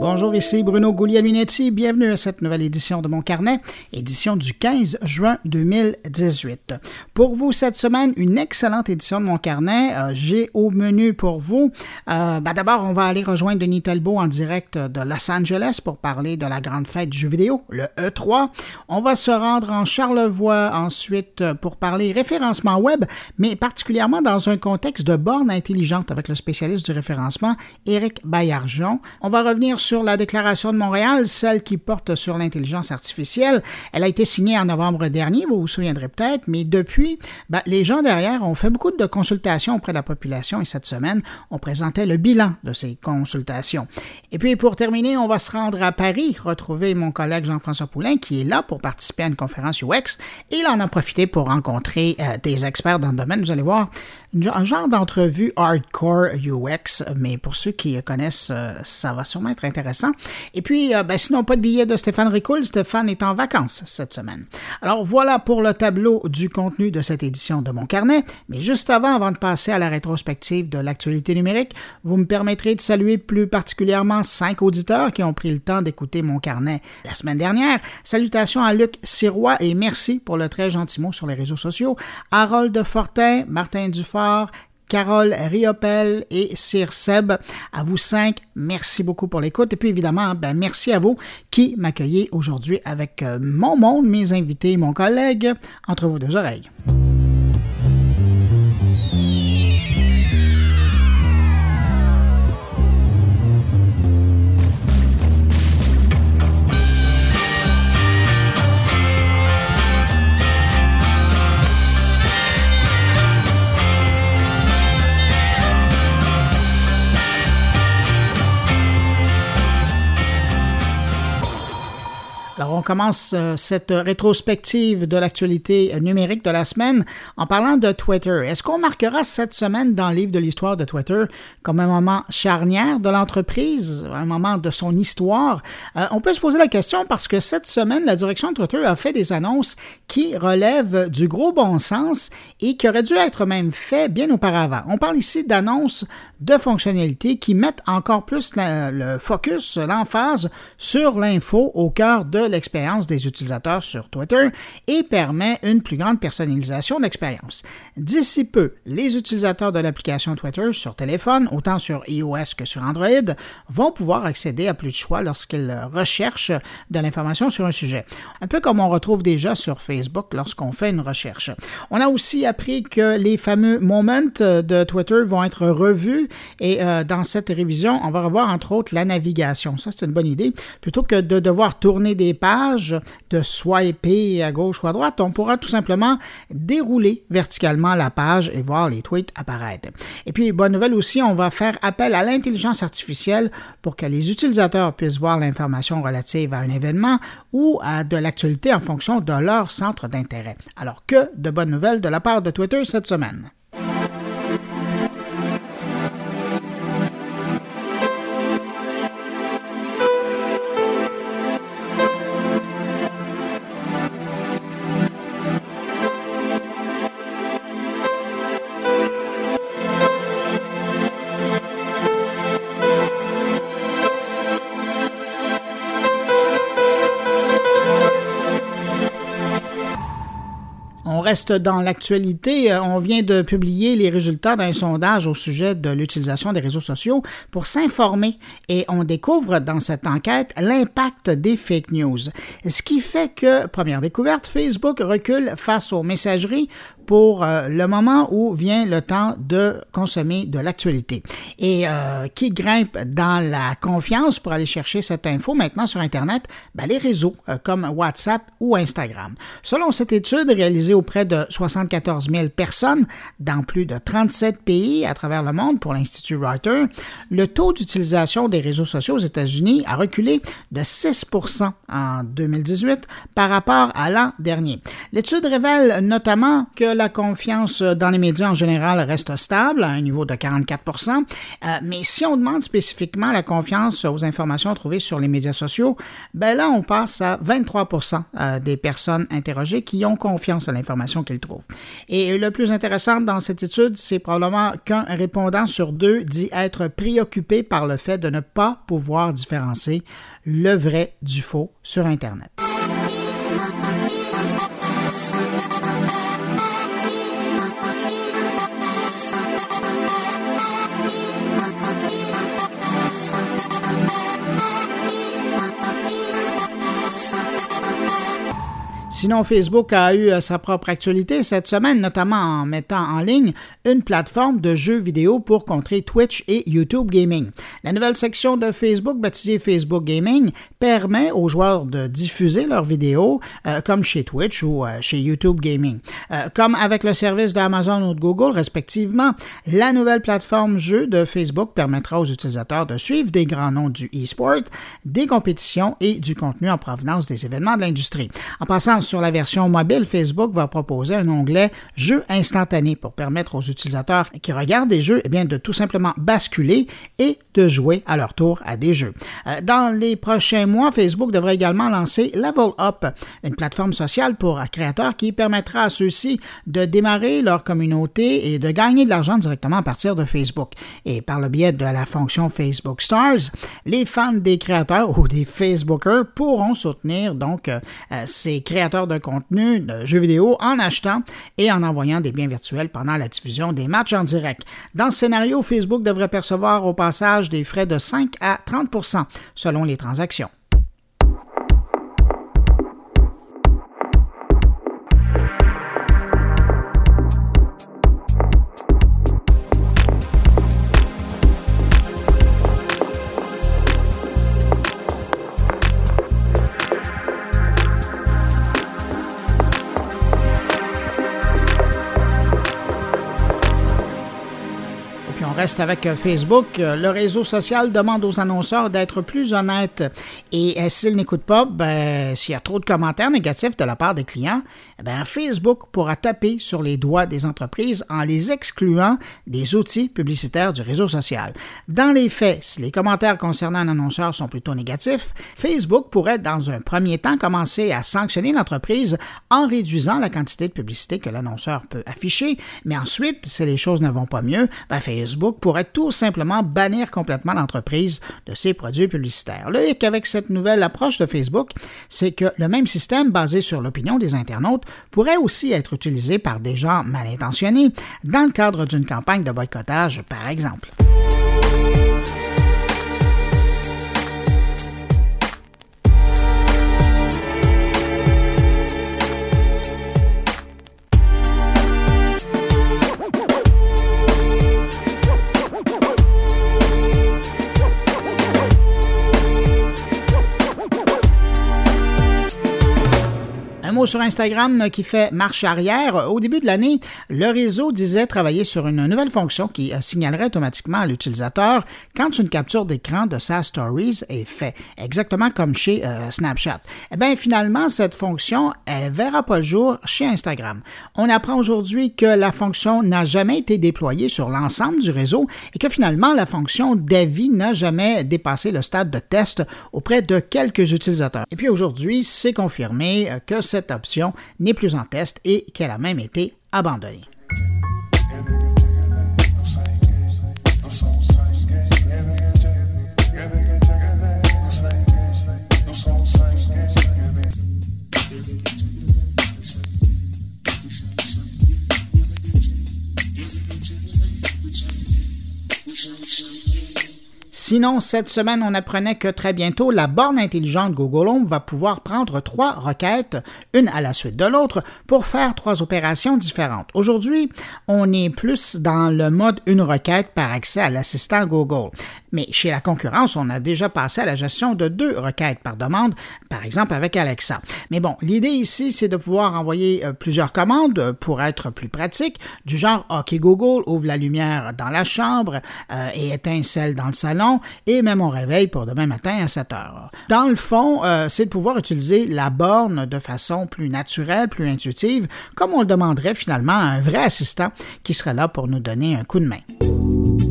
Bonjour, ici Bruno Guglielminetti. Bienvenue à cette nouvelle édition de mon carnet, édition du 15 juin 2018. Pour vous cette semaine, une excellente édition de mon carnet. Euh, j'ai au menu pour vous, euh, ben d'abord, on va aller rejoindre Denis Talbot en direct de Los Angeles pour parler de la grande fête du jeu vidéo, le E3. On va se rendre en Charlevoix ensuite pour parler référencement web, mais particulièrement dans un contexte de borne intelligente avec le spécialiste du référencement, Éric Baillargeon. On va revenir sur sur la Déclaration de Montréal, celle qui porte sur l'intelligence artificielle. Elle a été signée en novembre dernier, vous vous souviendrez peut-être, mais depuis, ben, les gens derrière ont fait beaucoup de consultations auprès de la population et cette semaine, on présentait le bilan de ces consultations. Et puis, pour terminer, on va se rendre à Paris, retrouver mon collègue Jean-François Poulain qui est là pour participer à une conférence UX et il en a profité pour rencontrer euh, des experts dans le domaine. Vous allez voir, un genre d'entrevue hardcore UX, mais pour ceux qui connaissent, euh, ça va sûrement être intéressant. Et puis, euh, ben, sinon, pas de billet de Stéphane Ricoul. Stéphane est en vacances cette semaine. Alors voilà pour le tableau du contenu de cette édition de mon carnet. Mais juste avant, avant de passer à la rétrospective de l'actualité numérique, vous me permettrez de saluer plus particulièrement cinq auditeurs qui ont pris le temps d'écouter mon carnet la semaine dernière. Salutations à Luc Sirois et merci pour le très gentil mot sur les réseaux sociaux. Harold Fortin, Martin Dufort, Carole Riopel et Sir Seb. À vous cinq, merci beaucoup pour l'écoute. Et puis évidemment, ben, merci à vous qui m'accueillez aujourd'hui avec euh, mon monde, mes invités, mon collègue, entre vos deux oreilles. Alors, on commence euh, cette rétrospective de l'actualité numérique de la semaine en parlant de Twitter. Est-ce qu'on marquera cette semaine dans le livre de l'histoire de Twitter comme un moment charnière de l'entreprise, un moment de son histoire? Euh, on peut se poser la question parce que cette semaine, la direction de Twitter a fait des annonces qui relèvent du gros bon sens et qui auraient dû être même faites bien auparavant. On parle ici d'annonces de fonctionnalités qui mettent encore plus le focus, l'emphase sur l'info au cœur de l'expérience des utilisateurs sur Twitter et permet une plus grande personnalisation de l'expérience. D'ici peu, les utilisateurs de l'application Twitter sur téléphone, autant sur iOS que sur Android, vont pouvoir accéder à plus de choix lorsqu'ils recherchent de l'information sur un sujet. Un peu comme on retrouve déjà sur Facebook lorsqu'on fait une recherche. On a aussi appris que les fameux moments de Twitter vont être revus et euh, dans cette révision, on va revoir entre autres la navigation. Ça, c'est une bonne idée. Plutôt que de devoir tourner des pages, de swiper à gauche ou à droite, on pourra tout simplement dérouler verticalement la page et voir les tweets apparaître. Et puis, bonne nouvelle aussi, on va faire appel à l'intelligence artificielle pour que les utilisateurs puissent voir l'information relative à un événement ou à de l'actualité en fonction de leur centre d'intérêt. Alors, que de bonnes nouvelles de la part de Twitter cette semaine. Reste dans l'actualité. Euh, on vient de publier les résultats d'un sondage au sujet de l'utilisation des réseaux sociaux pour s'informer et on découvre dans cette enquête l'impact des fake news. Ce qui fait que, première découverte, Facebook recule face aux messageries pour euh, le moment où vient le temps de consommer de l'actualité. Et euh, qui grimpe dans la confiance pour aller chercher cette info maintenant sur Internet? Ben, les réseaux comme WhatsApp ou Instagram. Selon cette étude réalisée auprès de 74 000 personnes dans plus de 37 pays à travers le monde pour l'Institut Reuters, le taux d'utilisation des réseaux sociaux aux États-Unis a reculé de 6% en 2018 par rapport à l'an dernier. L'étude révèle notamment que la confiance dans les médias en général reste stable à un niveau de 44% mais si on demande spécifiquement la confiance aux informations trouvées sur les médias sociaux, ben là, on passe à 23% des personnes interrogées qui ont confiance à l'information qu'ils trouvent. Et le plus intéressant dans cette étude, c'est probablement qu'un répondant sur deux dit être préoccupé par le fait de ne pas pouvoir différencier le vrai du faux sur Internet. Sinon, Facebook a eu euh, sa propre actualité cette semaine, notamment en mettant en ligne une plateforme de jeux vidéo pour contrer Twitch et YouTube Gaming. La nouvelle section de Facebook, baptisée Facebook Gaming, permet aux joueurs de diffuser leurs vidéos euh, comme chez Twitch ou euh, chez YouTube Gaming. comme avec le service d'Amazon ou de Google, respectivement, la nouvelle plateforme jeu de Facebook permettra aux utilisateurs de suivre des grands noms du e-sport, des compétitions et du contenu en provenance des événements de l'industrie. En passant sur la version mobile, Facebook va proposer un onglet Jeux instantanés pour permettre aux utilisateurs qui regardent des jeux eh de tout simplement basculer et de jouer à leur tour à des jeux. Euh, dans les prochains mois, Facebook devrait également lancer Level Up, une plateforme sociale pour créateurs qui permettra à ceux-ci de démarrer leur communauté et de gagner de l'argent directement à partir de Facebook. Et par le biais de la fonction Facebook Stars, les fans des créateurs ou des Facebookers pourront soutenir donc euh, ces créateurs de contenu de jeux vidéo en achetant et en envoyant des biens virtuels pendant la diffusion des matchs en direct. Dans ce scénario, Facebook devrait percevoir au passage des frais de 5 à 30% selon les transactions. Avec euh, Facebook. Euh, le réseau social demande aux annonceurs d'être plus honnêtes et euh, s'ils n'écoutent pas, ben, s'il y a trop de commentaires négatifs de la part des clients, ben, Facebook pourra taper sur les doigts des entreprises en les excluant des outils publicitaires du réseau social. Dans les faits, si les commentaires concernant un annonceur sont plutôt négatifs, Facebook pourrait dans un premier temps commencer à sanctionner l'entreprise en réduisant la quantité de publicité que l'annonceur peut afficher, mais ensuite, si les choses ne vont pas mieux, ben, Facebook pourrait tout simplement bannir complètement l'entreprise de ses produits publicitaires. Le hic avec cette nouvelle approche de Facebook, c'est que le même système basé sur l'opinion des internautes pourrait aussi être utilisé par des gens mal intentionnés dans le cadre d'une campagne de boycottage, par exemple. Sur Instagram qui fait marche arrière. Au début de l'année, le réseau disait travailler sur une nouvelle fonction qui euh, signalerait automatiquement à l'utilisateur quand une capture d'écran de sa Stories est faite, exactement comme chez euh, Snapchat. Eh bien, finalement, cette fonction, elle verra pas le jour chez Instagram. On apprend aujourd'hui que la fonction n'a jamais été déployée sur l'ensemble du réseau et que finalement, la fonction d'avis n'a jamais dépassé le stade de test auprès de quelques utilisateurs. Et puis aujourd'hui, c'est confirmé euh, que cette option n'est plus en test et qu'elle a même été abandonnée. Sinon, cette semaine, on apprenait que très bientôt, la borne intelligente Google Home va pouvoir prendre trois requêtes, une à la suite de l'autre, pour faire trois opérations différentes. Aujourd'hui, on est plus dans le mode une requête par accès à l'assistant Google. Mais chez la concurrence, on a déjà passé à la gestion de deux requêtes par demande, par exemple avec Alexa. Mais bon, l'idée ici, c'est de pouvoir envoyer euh, plusieurs commandes pour être plus pratique, du genre OK Google, ouvre la lumière dans la chambre euh, et éteint celle dans le salon, et met mon réveil pour demain matin à 7 heures. Dans le fond, euh, c'est de pouvoir utiliser la borne de façon plus naturelle, plus intuitive, comme on le demanderait finalement à un vrai assistant qui serait là pour nous donner un coup de main.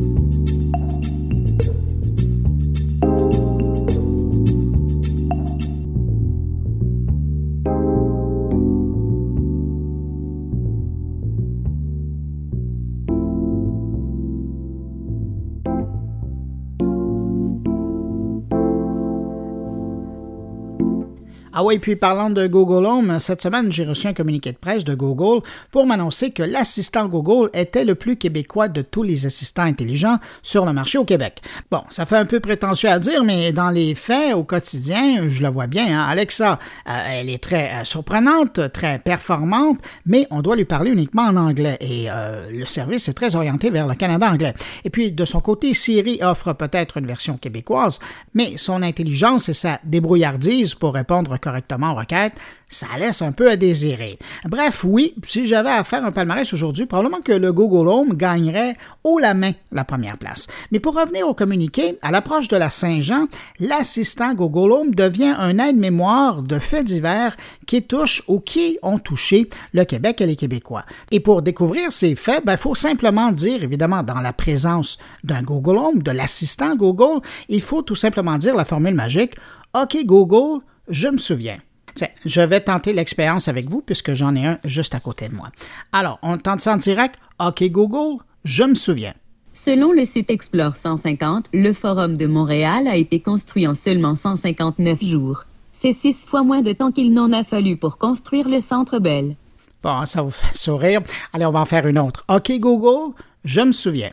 Ah oui, puis parlant de Google Home, cette semaine, j'ai reçu un communiqué de presse de Google pour m'annoncer que l'assistant Google était le plus québécois de tous les assistants intelligents sur le marché au Québec. Bon, ça fait un peu prétentieux à dire, mais dans les faits, au quotidien, je le vois bien. Hein. Alexa, euh, elle est très euh, surprenante, très performante, mais on doit lui parler uniquement en anglais et euh, le service est très orienté vers le Canada anglais. Et puis, de son côté, Siri offre peut-être une version québécoise, mais son intelligence et sa débrouillardise pour répondre correctement aux requêtes, ça laisse un peu à désirer. Bref, oui, si j'avais à faire un palmarès aujourd'hui, probablement que le Google Home gagnerait haut la main la première place. Mais pour revenir au communiqué, à l'approche de la Saint-Jean, l'assistant Google Home devient un aide-mémoire de faits divers qui touchent ou qui ont touché le Québec et les Québécois. Et pour découvrir ces faits, il ben, faut simplement dire, évidemment, dans la présence d'un Google Home, de l'assistant Google, il faut tout simplement dire la formule magique OK Google, je me souviens. Tiens, je vais tenter l'expérience avec vous puisque j'en ai un juste à côté de moi. Alors, on tente ça en direct. OK Google, je me souviens. Selon le site Explore 150, le Forum de Montréal a été construit en seulement 159 jours. C'est six fois moins de temps qu'il n'en a fallu pour construire le Centre Bell. Bon, ça vous fait sourire. Allez, on va en faire une autre. OK Google, je me souviens.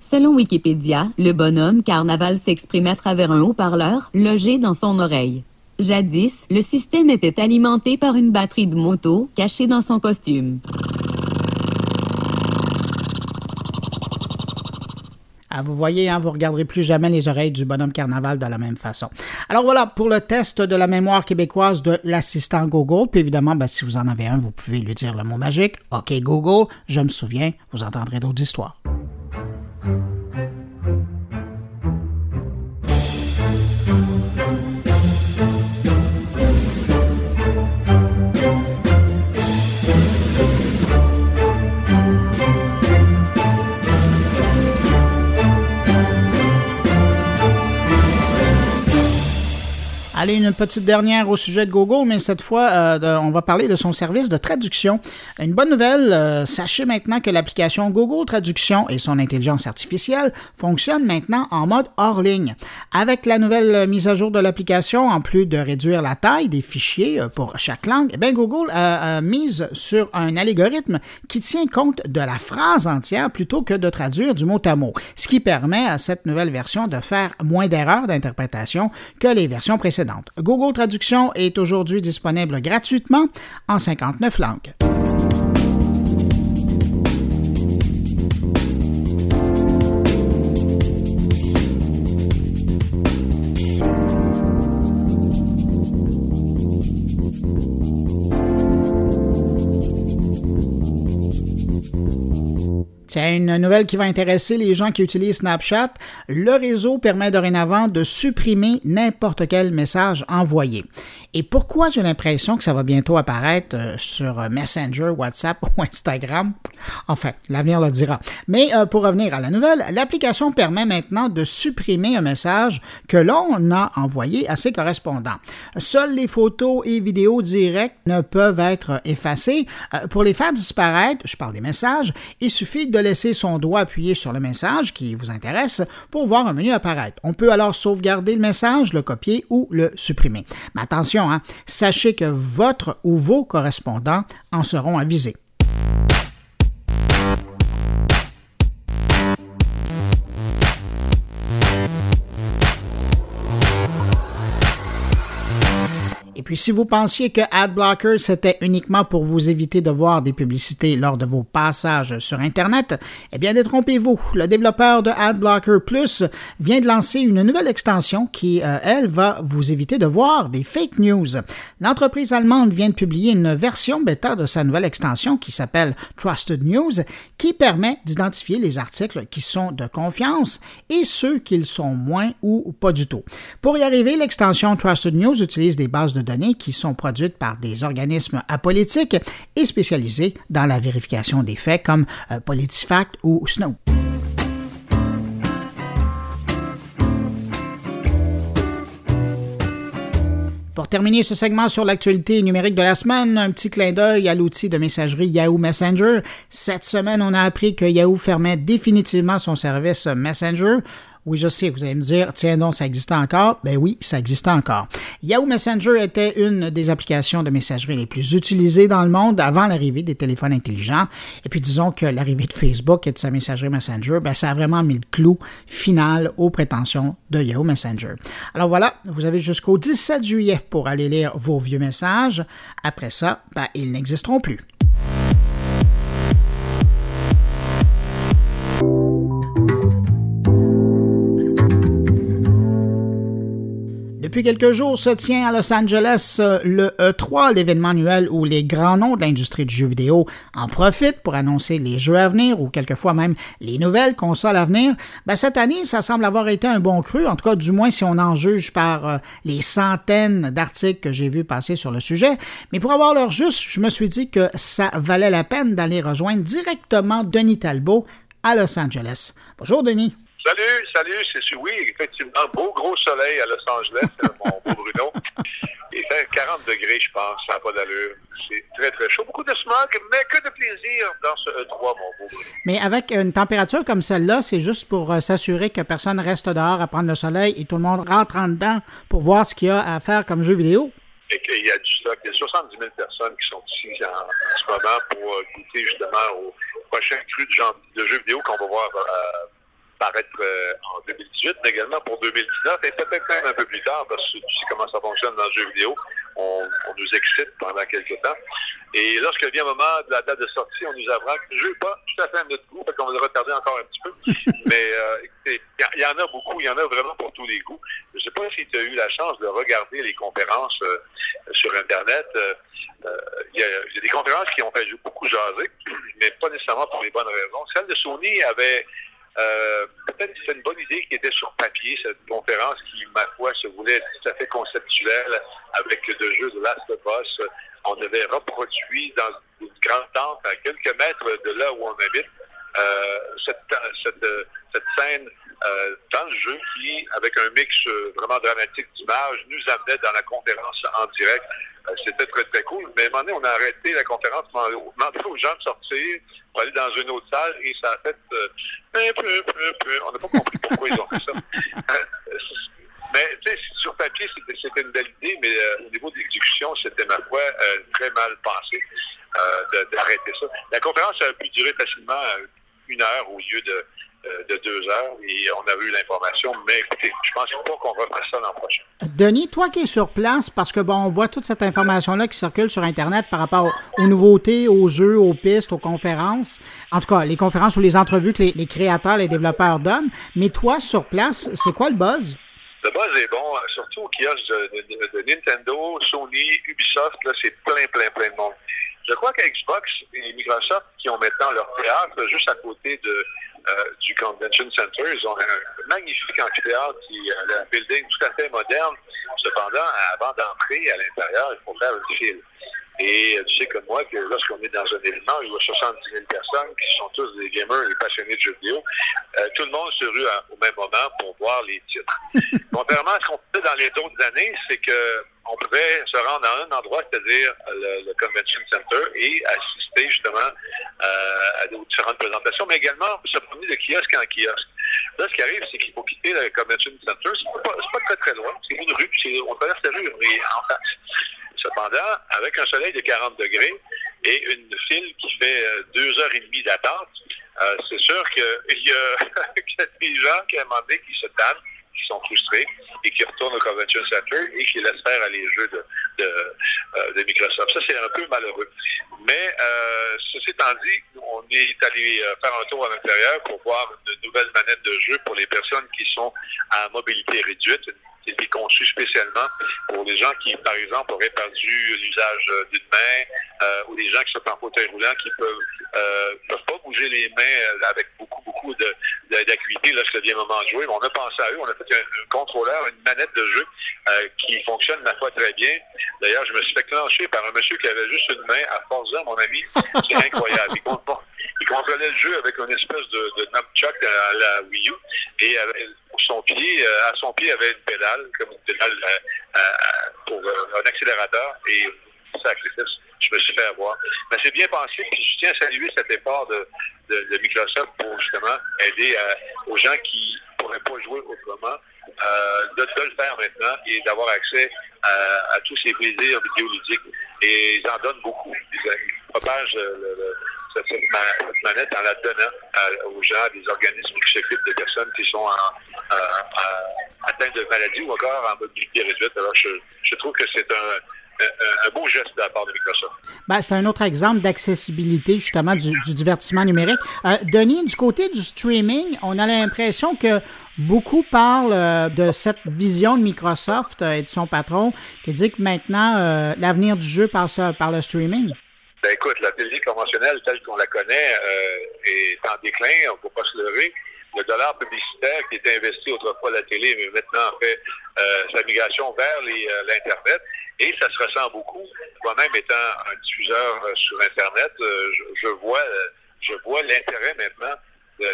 Selon Wikipédia, le bonhomme Carnaval s'exprime à travers un haut-parleur logé dans son oreille. Jadis, le système était alimenté par une batterie de moto cachée dans son costume. Ah, vous voyez, hein, vous ne regarderez plus jamais les oreilles du bonhomme carnaval de la même façon. Alors voilà, pour le test de la mémoire québécoise de l'assistant Google, puis évidemment, ben, si vous en avez un, vous pouvez lui dire le mot magique. OK Google, je me souviens, vous entendrez d'autres histoires. Allez, une petite dernière au sujet de Google, mais cette fois, euh, on va parler de son service de traduction. Une bonne nouvelle, euh, sachez maintenant que l'application Google Traduction et son intelligence artificielle fonctionnent maintenant en mode hors ligne. Avec la nouvelle mise à jour de l'application, en plus de réduire la taille des fichiers euh, pour chaque langue, eh Google a, a mise sur un algorithme qui tient compte de la phrase entière plutôt que de traduire du mot à mot, ce qui permet à cette nouvelle version de faire moins d'erreurs d'interprétation que les versions précédentes. Google Traduction est aujourd'hui disponible gratuitement en 59 langues. C'est une nouvelle qui va intéresser les gens qui utilisent Snapchat. Le réseau permet dorénavant de supprimer n'importe quel message envoyé. Et pourquoi j'ai l'impression que ça va bientôt apparaître euh, sur euh, Messenger, WhatsApp ou Instagram? Enfin, l'avenir le dira. Mais euh, pour revenir à la nouvelle, l'application permet maintenant de supprimer un message que l'on a envoyé à ses correspondants. Seules les photos et vidéos directes ne peuvent être effacées. pour les faire disparaître, je parle des messages, il suffit de laisser son doigt appuyé sur le message qui vous intéresse pour voir un menu apparaître. On peut alors sauvegarder le message, le copier ou le supprimer. Mais attention, Hein. sachez que votre ou vos correspondants en seront avisés. Puis, si vous pensiez que AdBlocker, c'était uniquement pour vous éviter de voir des publicités lors de vos passages sur Internet, eh bien, détrompez-vous. Le développeur de AdBlocker Plus vient de lancer une nouvelle extension qui, euh, elle, va vous éviter de voir des fake news. L'entreprise allemande vient de publier une version bêta de sa nouvelle extension qui s'appelle Trusted News, qui permet d'identifier les articles qui sont de confiance et ceux qui le sont moins ou pas du tout. Pour y arriver, l'extension Trusted News utilise des bases de données qui sont produites par des organismes apolitiques et spécialisés dans la vérification des faits comme euh, PolitiFact ou Snow. Pour terminer ce segment sur l'actualité numérique de la semaine, un petit clin d'œil à l'outil de messagerie Yahoo Messenger. Cette semaine, on a appris que Yahoo fermait définitivement son service Messenger. Oui, je sais, vous allez me dire, tiens donc, ça existait encore. Ben oui, ça existait encore. Yahoo Messenger était une des applications de messagerie les plus utilisées dans le monde avant l'arrivée des téléphones intelligents. Et puis disons que l'arrivée de Facebook et de sa messagerie Messenger, ben ça a vraiment mis le clou final aux prétentions de Yahoo Messenger. Alors voilà, vous avez jusqu'au 17 juillet pour aller lire vos vieux messages. Après ça, ben, ils n'existeront plus. Depuis quelques jours se tient à Los Angeles euh, le E3, l'événement annuel où les grands noms de l'industrie du jeu vidéo en profitent pour annoncer les jeux à venir ou quelquefois même les nouvelles consoles à venir. Ben, cette année, ça semble avoir été un bon cru, en tout cas du moins si on en juge par euh, les centaines d'articles que j'ai vus passer sur le sujet. Mais pour avoir l'heure juste, je me suis dit que ça valait la peine d'aller rejoindre directement Denis Talbot à Los Angeles. Bonjour Denis. Salut, salut, c'est oui, effectivement, beau gros soleil à Los Angeles, mon beau Bruno. Il fait 40 degrés, je pense, ça n'a pas d'allure. C'est très, très chaud. Beaucoup de smog, mais que de plaisir dans ce E3, mon beau Bruno. Mais avec une température comme celle-là, c'est juste pour euh, s'assurer que personne reste dehors à prendre le soleil et tout le monde rentre en dedans pour voir ce qu'il y a à faire comme jeu vidéo. Et qu'il y a du stock. Il y a 70 000 personnes qui sont ici en, ce moment pour euh, goûter justement au prochain cru de, de jeux vidéo qu'on va voir euh, paraître euh, en 2018, mais également pour 2019 et peut-être même un peu plus tard, parce que tu sais comment ça fonctionne dans le jeu vidéo. On, nous excite pendant quelques temps. Et lorsque vient le moment de la date de sortie, on nous apprend que le jeu n'est pas tout à fait à notre goût, fait qu'on va le retarder encore un petit peu. mais euh, il y, en a beaucoup, il y en a vraiment pour tous les goûts. Je ne sais pas si tu as eu la chance de regarder les conférences euh, sur Internet. Il y, a des conférences qui ont fait beaucoup jaser, mais pas nécessairement pour les bonnes raisons. Celle de Sony avait euh, peut-être que c'est une bonne idée qui était sur papier, cette conférence qui, ma foi, se voulait tout à fait conceptuelle avec le jeu de Last of Us. On avait reproduit dans une grande tente à quelques mètres de là où on habite euh, cette, cette, cette, scène euh, dans le jeu qui, avec un mix vraiment dramatique d'images, nous amenait dans la conférence en direct. C'était très, très cool. Mais à un moment donné, on a arrêté la conférence, demandé aux gens de sortir, pour aller dans une autre salle et ça a fait euh, peu. On n'a pas compris pourquoi ils ont fait ça. Euh, mais tu sais, sur papier, c'était une belle idée, mais euh, au niveau de l'exécution, c'était ma foi très mal pensé d'arrêter ça. La conférence a pu durer facilement une heure au lieu de euh, de deux heures et on a eu l'information. Mais écoutez, je pense pas qu'on va faire ça l'an prochain. Denis, toi qui es sur place, parce que bon, on voit toute cette information-là qui circule sur Internet par rapport aux, nouveautés, aux jeux, aux pistes, aux conférences. En tout cas, les conférences ou les entrevues que les, créateurs, les développeurs donnent. Mais toi, sur place, c'est quoi le buzz? Le buzz est bon, surtout au kiosque de, de Nintendo, Sony, Ubisoft, là, c'est plein, plein, plein de monde. Je crois qu'Xbox et Microsoft, qui ont maintenant leur théâtre juste à côté de, euh, du Convention Center. Ils ont un magnifique amphithéâtre qui a un building tout à fait moderne. Cependant, avant d'entrer à l'intérieur, il faut faire une file. Et tu sais comme moi que lorsqu'on est dans un événement, il y a 70 000 personnes qui sont tous des gamers et passionnés de jeux vidéo. Euh, tout le monde se rue au même moment pour voir les titres. Contrairement à ce qu'on fait dans les autres années, c'est que on pouvait se rendre à un endroit, c'est-à-dire le, Convention Center, et assister justement euh, à des différentes présentations, mais également se promener de kiosque en kiosque. Là, ce qui arrive, c'est qu'il faut quitter le Convention Center. C'est pas, pas très très loin. C'est une rue, on traverse la rue mais en face. Cependant, avec un soleil de 40 degrés et une file qui fait euh, deux heures et demie d'attente, euh, c'est sûr qu'il y, a des gens qui, à un qui se tannent qui sont frustrés et qui retournent au Convention Center et qui laissent faire les jeux de, de, Microsoft. Ça, c'est un peu malheureux. Mais ceci étant dit, on est allé faire un tour à l'intérieur pour voir une nouvelle manette de jeu pour les personnes qui sont à mobilité réduite, été conçu spécialement pour les gens qui, par exemple, auraient perdu l'usage d'une main euh, ou des gens qui sont en fauteuil roulant qui peuvent euh, peuvent pas bouger les mains euh, avec beaucoup, beaucoup d'acuité lorsque vient le moment de jouer. On a pensé à eux. On a fait un, contrôleur, une manette de jeu euh, qui fonctionne, ma foi, très bien. D'ailleurs, je me suis fait clencher par un monsieur qui avait juste une main à Forza, mon ami. C'est incroyable. Il, contrôlait le jeu avec une espèce de, de à la Wii U et son pied, à son pied, avait une pédale, comme une pédale pour un accélérateur et sacrifice je me suis fait avoir. Mais c'est bien pensé, puis je tiens à saluer cet effort de, Microsoft pour justement aider euh, aux gens qui ne pourraient pas jouer autrement, euh, de, le faire maintenant et d'avoir accès à, tous ces plaisirs vidéoludiques. Et ils en donnent beaucoup. Ils, propagent cette, manette en la donnant aux gens, des organismes qui s'occupent de personnes qui sont atteintes de maladies ou encore en mobilité réduite. Alors, je trouve que c'est un un beau geste de la part de Microsoft. Ben, c'est un autre exemple d'accessibilité, justement, du, divertissement numérique. Euh, Denis, du côté du streaming, on a l'impression que beaucoup parlent euh, de cette vision de Microsoft euh, et de son patron qui dit que maintenant, l'avenir du jeu passe par le streaming. Ben, écoute, la télé conventionnelle telle qu'on la connaît est en déclin, on ne peut pas se leurrer le dollar publicitaire qui était investi autrefois à la télé, mais maintenant fait sa migration vers l'Internet. Et ça se ressent beaucoup. Moi-même étant un diffuseur euh, sur Internet, euh, je, vois euh, je vois l'intérêt maintenant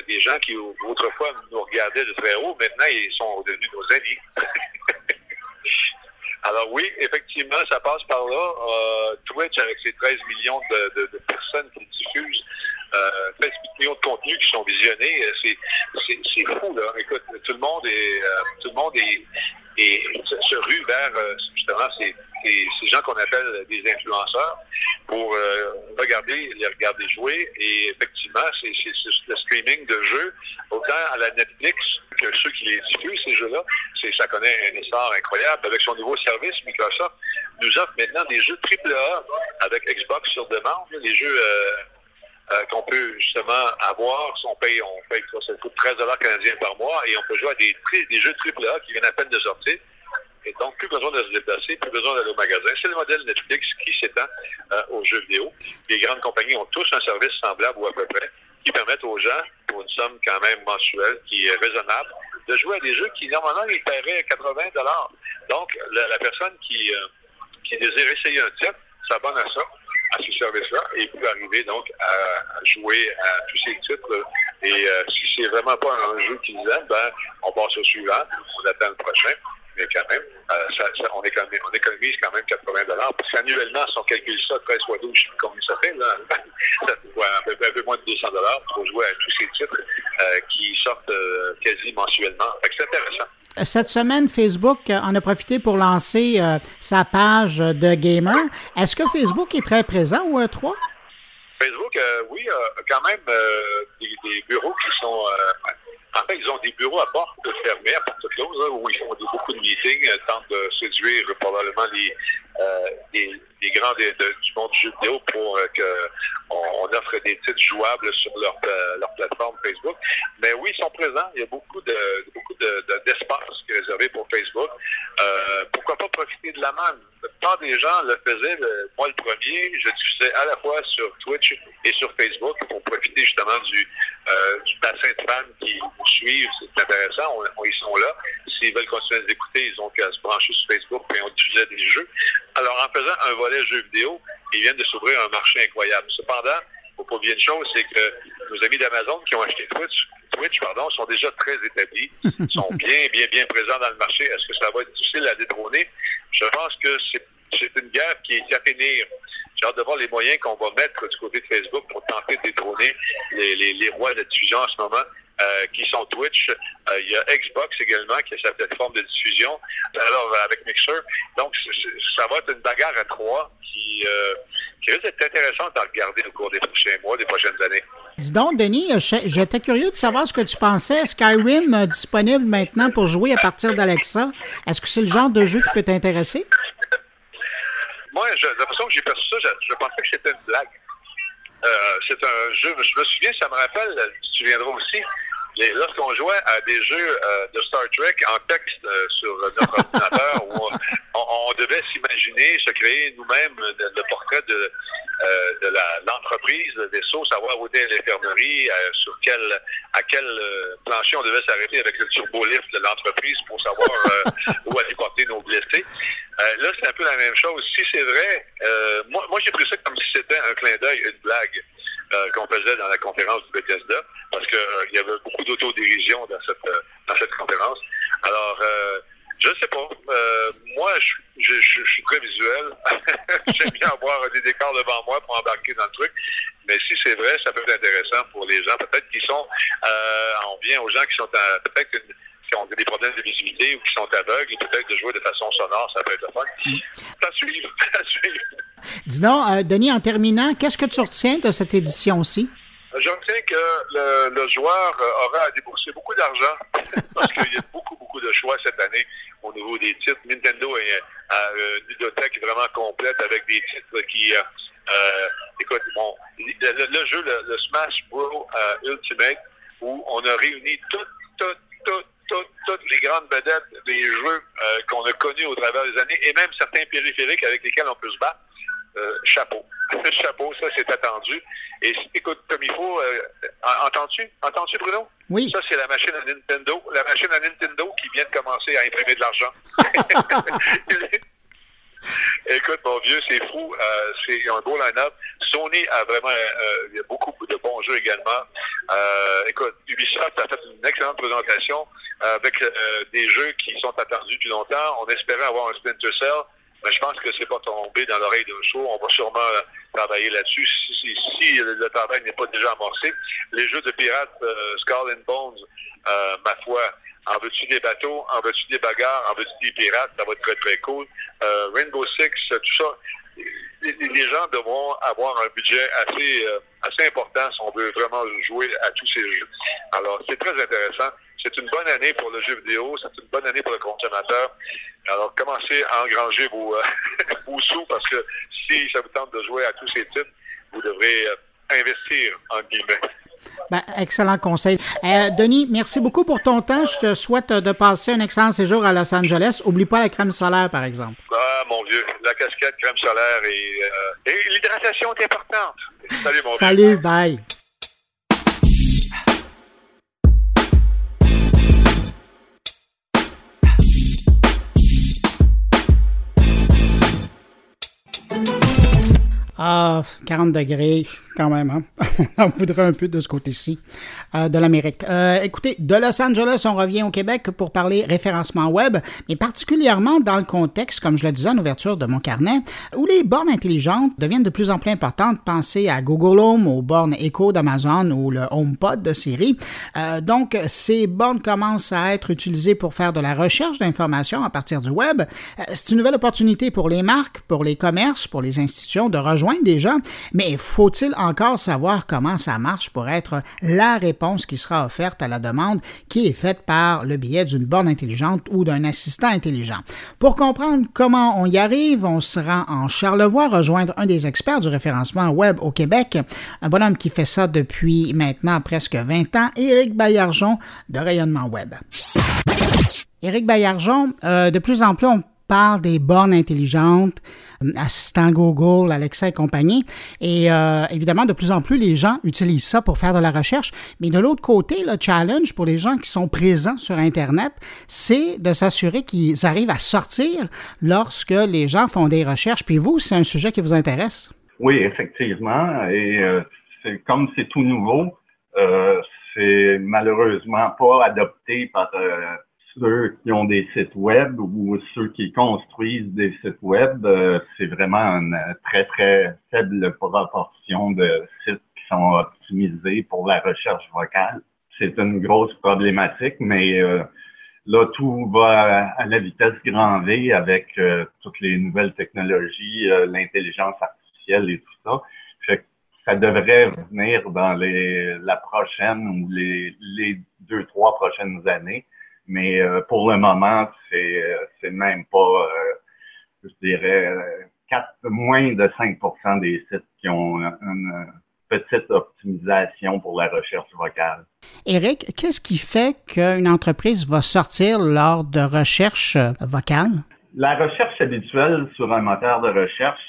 des gens qui autrefois nous regardaient de très haut, maintenant ils sont devenus nos amis. Alors oui, effectivement, ça passe par là. Twitch, avec ses 13 millions de, personnes qui diffusent, euh, 13 millions de contenus qui sont visionnés, c'est fou, là. Écoute, tout le monde est tout le monde se rue vers justement ces, ces gens qu'on appelle des influenceurs pour euh, regarder, les regarder jouer. Et effectivement, c'est le streaming de jeux, autant à la Netflix que ceux qui les diffusent, ces jeux-là, ça connaît un essor incroyable. Avec son nouveau service, Microsoft nous offre maintenant des jeux AAA avec Xbox sur demande, les jeux euh, euh, qu'on peut justement avoir. On paye, on paye ça coûte 13 canadiens par mois et on peut jouer à des, des jeux AAA qui viennent à peine de sortir. Et donc, plus besoin de se déplacer, plus besoin d'aller au magasin. C'est le modèle Netflix qui s'étend euh, aux jeux vidéo. Les grandes compagnies ont tous un service semblable ou à peu près qui permettent aux gens, pour une somme quand même mensuelle, qui est raisonnable, de jouer à des jeux qui, normalement, ils paieraient 80 Donc, la, personne qui, euh, qui désire essayer un titre s'abonne à ça, à ce service-là, et peut arriver donc à, jouer à tous ces titres. Et euh, si c'est vraiment pas un jeu qu'ils aiment, ben, on passe au suivant, on attend le prochain mais quand même, euh, on, économise, quand même 80 parce qu'annuellement, si on calcule ça, 13 fois 12, je sais combien ça fait, ça fait un, peu, moins de 200 pour jouer à tous ces titres euh, qui sortent euh, quasi mensuellement. c'est intéressant. Cette semaine, Facebook en a profité pour lancer sa page de gamer. Est-ce que Facebook est très présent au E3? Facebook, oui, quand même des, bureaux qui sont en fait, ils ont des bureaux à porte fermée, à porte close, où ils font beaucoup de meetings, euh, tentent de séduire probablement les, euh, les, grands du monde du jeu vidéo pour euh, qu'on offre des titres jouables sur leur, leur plateforme Facebook. Mais oui, ils sont présents. Il y a beaucoup de beaucoup d'espace réservé pour Facebook. pourquoi pas profiter de la manne? Tant des gens le faisaient, moi le premier, je diffusais à la fois sur Twitch et sur Facebook pour profiter justement du, du bassin de fans qui nous suivent. C'est intéressant, ils sont là. S'ils veulent continuer à nous écouter, ils ont qu'à se brancher sur Facebook et on diffusait des jeux. Alors, en faisant un volet jeux vidéo, ils viennent de s'ouvrir un marché incroyable. Cependant, il faut pas oublier une chose, c'est que nos amis d'Amazon qui ont acheté Twitch, Twitch pardon, sont déjà très établis, sont bien, bien, bien présents dans le marché. Est-ce que ça va être difficile à détrôner? Je pense que c'est une guerre qui est à finir. J'ai hâte de voir les moyens qu'on va mettre du côté de Facebook pour tenter de détrôner les, les rois de la diffusion en ce moment. Euh, qui sont Twitch. Euh, il y a Xbox également, qui est sa plateforme de diffusion, alors avec Mixer. Donc, ça va être une bagarre à trois qui, euh, qui risque d'être intéressante à regarder au cours des prochains mois, des prochaines années. Dis donc, Denis, j'étais curieux de savoir ce que tu pensais. Skyrim euh, disponible maintenant pour jouer à partir d'Alexa. Est-ce que c'est le genre de jeu qui peut t'intéresser? Moi, la façon que j'ai perçu ça, je, pensais que c'était une blague. Euh, c'est un jeu, je me souviens, ça me rappelle, tu viendras aussi, lorsqu'on jouait à des jeux euh, de Star Trek en texte euh, sur notre ordinateur, devait s'imaginer, se créer nous-mêmes le, portrait de, euh, de l'entreprise, le vaisseau, savoir où était l'infirmerie, sur quel, à quel plancher on devait s'arrêter avec le turbo-lift de l'entreprise pour savoir où aller porter nos blessés. là, c'est un peu la même chose. Si c'est vrai, moi, moi j'ai pris ça comme si c'était un clin d'œil, une blague. qu'on faisait dans la conférence du Bethesda parce qu'il euh, y avait beaucoup d'autodérision dans cette, euh, dans cette conférence. Alors, euh, je ne sais pas. moi, je, je, suis très visuel. J'aime bien avoir des décors devant moi pour embarquer dans le truc. Mais si c'est vrai, ça peut être intéressant pour les gens, peut-être qui sont, on vient aux gens qui sont peut-être qui ont des problèmes de visibilité ou qui sont aveugles, et peut-être de jouer de façon sonore, ça peut être le fun. Ça suit, ça suit. Dis donc, Denis, en terminant, qu'est-ce que tu retiens de cette édition-ci? Je retiens que le, joueur euh, aura à débourser beaucoup d'argent parce qu'il y a beaucoup, beaucoup de choix cette année au niveau des titres. Nintendo a une bibliothèque vraiment complète avec des titres qui... Euh, euh écoute, bon, le, jeu, le, Smash Bros. Euh, Ultimate, où on a réuni toutes, toutes, toutes, toutes les grandes vedettes des jeux qu'on a connus au travers des années et même certains périphériques avec lesquels on peut se battre. Chapeau. chapeau, ça c'est attendu. Et écoute, comme il faut, euh, entends-tu? Entends-tu, Bruno? Oui. Ça, c'est la machine à Nintendo. La machine à Nintendo qui vient de commencer à imprimer de l'argent. Écoute, mon vieux, c'est fou. Euh, c'est un beau line-up. Sony a vraiment euh, il y a beaucoup de bons jeux également. Euh, écoute, Ubisoft a fait une excellente présentation avec des jeux qui sont attendus depuis longtemps. On espérait avoir un Splinter Cell. Mais je pense que c'est pas tombé dans l'oreille d'un sourd. On va sûrement euh, travailler là-dessus si, le, travail n'est pas déjà amorcé. Les jeux de pirates, euh, Skull and Bones, euh, ma foi, en veux-tu des bateaux, en veux-tu des bagarres, en veux-tu des pirates, ça va être très très cool. Rainbow Six, tout ça. Les, gens devront avoir un budget assez, assez important si on veut vraiment jouer à tous ces jeux. Alors, c'est très intéressant. C'est une bonne année pour le jeu vidéo, c'est une bonne année pour le consommateur. Alors, commencez à engranger vos, euh, vos sous parce que si ça vous tente de jouer à tous ces titres, vous devrez euh, investir, en guillemets. Ben, excellent conseil. Euh, Denis, merci beaucoup pour ton temps. Je te souhaite de passer un excellent séjour à Los Angeles. Oublie pas la crème solaire, par exemple. Ah, mon vieux, la casquette, crème solaire et, et l'hydratation est importante. Salut, mon vieux. Salut, bye. Ah, 40 degrés, quand même. Hein? on en voudrait un peu de ce côté-ci euh, de l'Amérique. Euh, écoutez, de Los Angeles, on revient au Québec pour parler référencement web, mais particulièrement dans le contexte, comme je le disais en ouverture de mon carnet, où les bornes intelligentes deviennent de plus en plus importantes. Pensez à Google Home, aux bornes Echo d'Amazon ou le HomePod de Siri. Euh, donc, ces bornes commencent à être utilisées pour faire de la recherche d'informations à partir du web. C'est une nouvelle opportunité pour les marques, pour les commerces, pour les institutions de rejoindre des gens, mais faut-il encore savoir comment ça marche pour être la réponse qui sera offerte à la demande qui est faite par le biais d'une borne intelligente ou d'un assistant intelligent. Pour comprendre comment on y arrive, on se rend en Charlevoix rejoindre un des experts du référencement web au Québec, un bonhomme qui fait ça depuis maintenant presque 20 ans, Éric Baillargeon de Rayonnement Web. Éric Baillargeon, euh, de plus en plus, on parle des bornes intelligentes, euh, assistant Google, Alexa et compagnie. Et euh, évidemment, de plus en plus, les gens utilisent ça pour faire de la recherche. Mais de l'autre côté, le challenge pour les gens qui sont présents sur Internet, c'est de s'assurer qu'ils arrivent à sortir lorsque les gens font des recherches. Puis vous, c'est un sujet qui vous intéresse? Oui, effectivement. Et euh, comme c'est tout nouveau, euh, c'est malheureusement pas adopté par ceux qui ont des sites web ou ceux qui construisent des sites web, euh, c'est vraiment une très, très faible proportion de sites qui sont optimisés pour la recherche vocale. C'est une grosse problématique, mais euh, là, tout va à la vitesse grand V avec euh, toutes les nouvelles technologies, l'intelligence artificielle et tout ça. Ça devrait venir dans les, la prochaine ou les, les deux, trois prochaines années. Mais euh, pour le moment, c'est, c'est même pas, je dirais, moins de 5% des sites qui ont une petite optimisation pour la recherche vocale. Éric, qu'est-ce qui fait qu'une entreprise va sortir lors de recherche vocale? La recherche habituelle sur un moteur de recherche,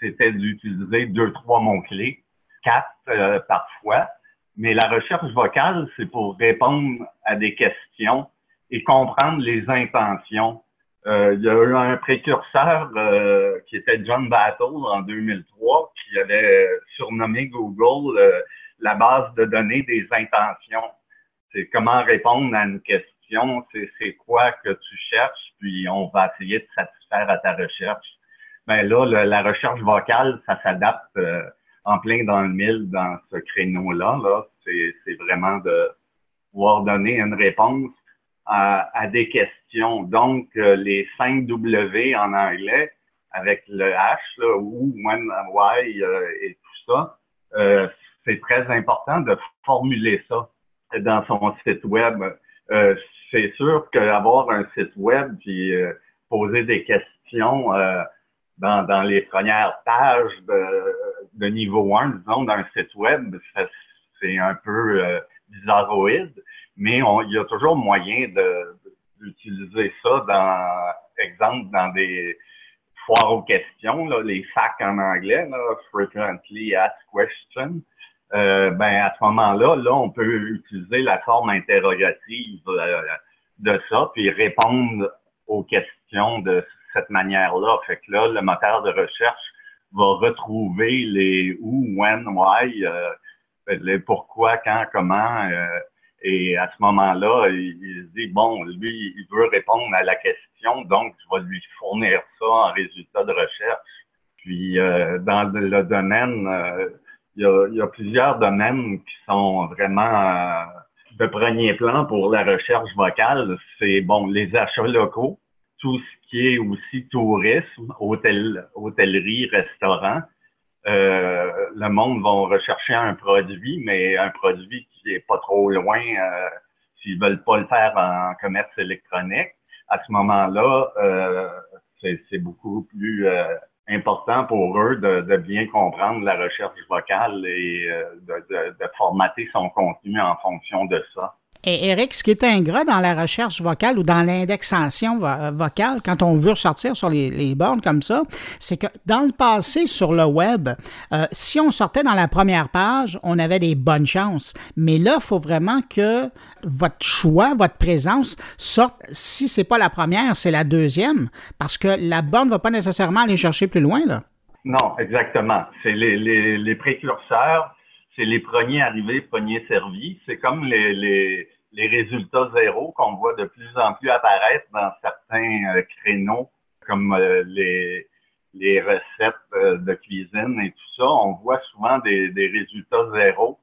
c'était d'utiliser deux, trois mots-clés, quatre euh, parfois. Mais la recherche vocale, c'est pour répondre à des questions et comprendre les intentions euh, il y a eu un précurseur euh, qui était John Battle en 2003 qui avait surnommé Google euh, la base de données des intentions. C'est comment répondre à une question, c'est quoi que tu cherches, puis on va essayer de satisfaire à ta recherche. Ben là, la recherche vocale, ça s'adapte en plein dans le mille dans ce créneau-là. Là. C'est vraiment de pouvoir donner une réponse à, des questions. Donc, euh, les 5 W en anglais, avec le H, là, ou when, why euh, et tout ça, euh, c'est très important de formuler ça dans son site web. c'est sûr qu'avoir un site web puis poser des questions dans, dans les premières pages de, de niveau 1, disons, d'un site web, c'est un peu bizarroïde mais il y a toujours moyen d'utiliser ça dans, exemple, dans des foires aux questions, là, les FAQ en anglais, là, Frequently Asked Questions. Euh, ben, à ce moment-là, là, on peut utiliser la forme interrogative euh, de ça, puis répondre aux questions de cette manière-là. Fait que là, le moteur de recherche va retrouver les où, when, why, euh, les pourquoi, quand, comment, euh, et à ce moment-là, il, dit, bon, lui, il veut répondre à la question, donc je vais lui fournir ça en résultat de recherche. Puis euh, dans le domaine, euh, il, y a, il, y a, plusieurs domaines qui sont vraiment euh, de premier plan pour la recherche vocale. C'est bon, les achats locaux, tout ce qui est aussi tourisme, hôtel, hôtellerie, restaurant. Euh, le monde va rechercher un produit, mais un produit qui est pas trop loin euh, s'ils veulent pas le faire en commerce électronique. À ce moment-là, euh, c'est beaucoup plus euh, important pour eux de, de, bien comprendre la recherche vocale et de, de, de formater son contenu en fonction de ça. Et Eric, ce qui est ingrat dans la recherche vocale ou dans l'indexation vocale, quand on veut ressortir sur les, bornes comme ça, c'est que dans le passé, sur le web, euh, si on sortait dans la première page, on avait des bonnes chances. Mais là, il faut vraiment que votre choix, votre présence sorte, si c'est pas la première, c'est la deuxième, parce que la borne ne va pas nécessairement aller chercher plus loin, là. Non, exactement. C'est les, précurseurs c'est les premiers arrivés, premiers servis. C'est comme les, les résultats zéro qu'on voit de plus en plus apparaître dans certains euh, créneaux, comme euh, les, les recettes euh, de cuisine et tout ça. On voit souvent des, des résultats zéro.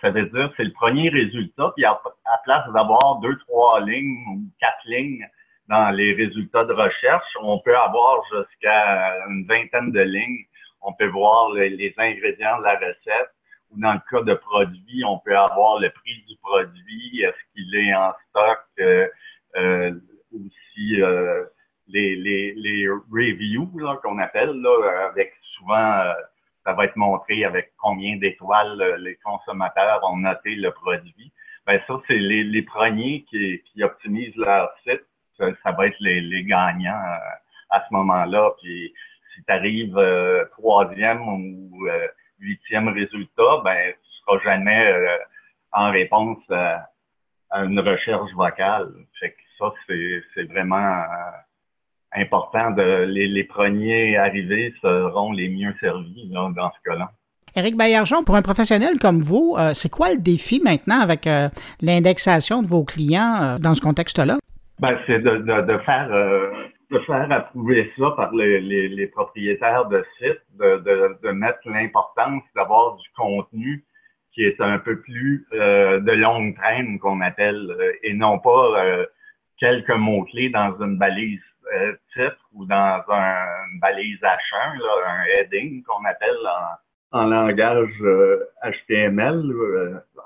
ça veut dire c'est le premier résultat, puis à, à place d'avoir deux, trois lignes ou quatre lignes dans les résultats de recherche, on peut avoir jusqu'à une vingtaine de lignes. On peut voir les ingrédients de la recette, ou dans le cas de produits, on peut avoir le prix du produit, est-ce qu'il est en stock, euh, euh, aussi euh, les, les, les reviews qu'on appelle, là, avec souvent, ça va être montré avec combien d'étoiles les consommateurs ont noté le produit. Ben ça, c'est les, les premiers qui, qui optimisent leur site. Ça, va être les, les gagnants à ce moment-là. Puis si tu arrives troisième ou huitième résultat, ben, tu seras jamais euh, en réponse à, une recherche vocale. Fait que ça, c'est vraiment euh, important. De, les, premiers arrivés seront les mieux servis dans ce cas-là. Éric Baillargeon, pour un professionnel comme vous, euh, c'est quoi le défi maintenant avec l'indexation de vos clients dans ce contexte-là? Ben, c'est de, de, faire de faire approuver ça par les, les, propriétaires de sites, de, de, de mettre l'importance d'avoir du contenu qui est un peu plus euh, de longue traîne qu'on appelle, euh, et non pas euh, quelques mots-clés dans une balise titre ou dans un, une balise H1, là, un heading qu'on appelle en langage HTML,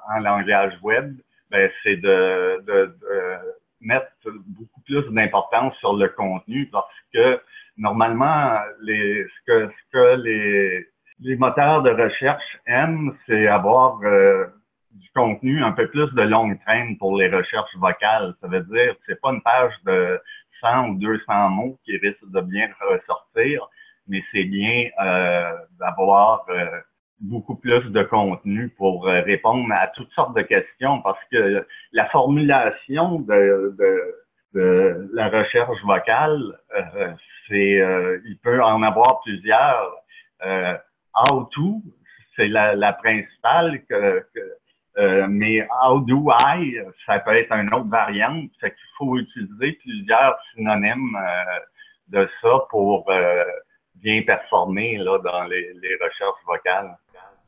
en langage web, ben, c'est de, de, de, mettre beaucoup plus d'importance sur le contenu parce que normalement, les, ce que, ce que les, les moteurs de recherche aiment, c'est avoir euh, du contenu un peu plus de longue traîne pour les recherches vocales. Ça veut dire c'est pas une page de 100 ou 200 mots qui risque de bien ressortir, mais c'est bien euh, d'avoir euh, beaucoup plus de contenu pour répondre à toutes sortes de questions parce que la formulation de, de, de la recherche vocale, c'est il peut en avoir plusieurs. how to, c'est la, la, principale que, que euh, mais How do I, ça peut être une autre variante. Fait qu'il faut utiliser plusieurs synonymes euh, de ça pour euh, bien performer là, dans les, les recherches vocales.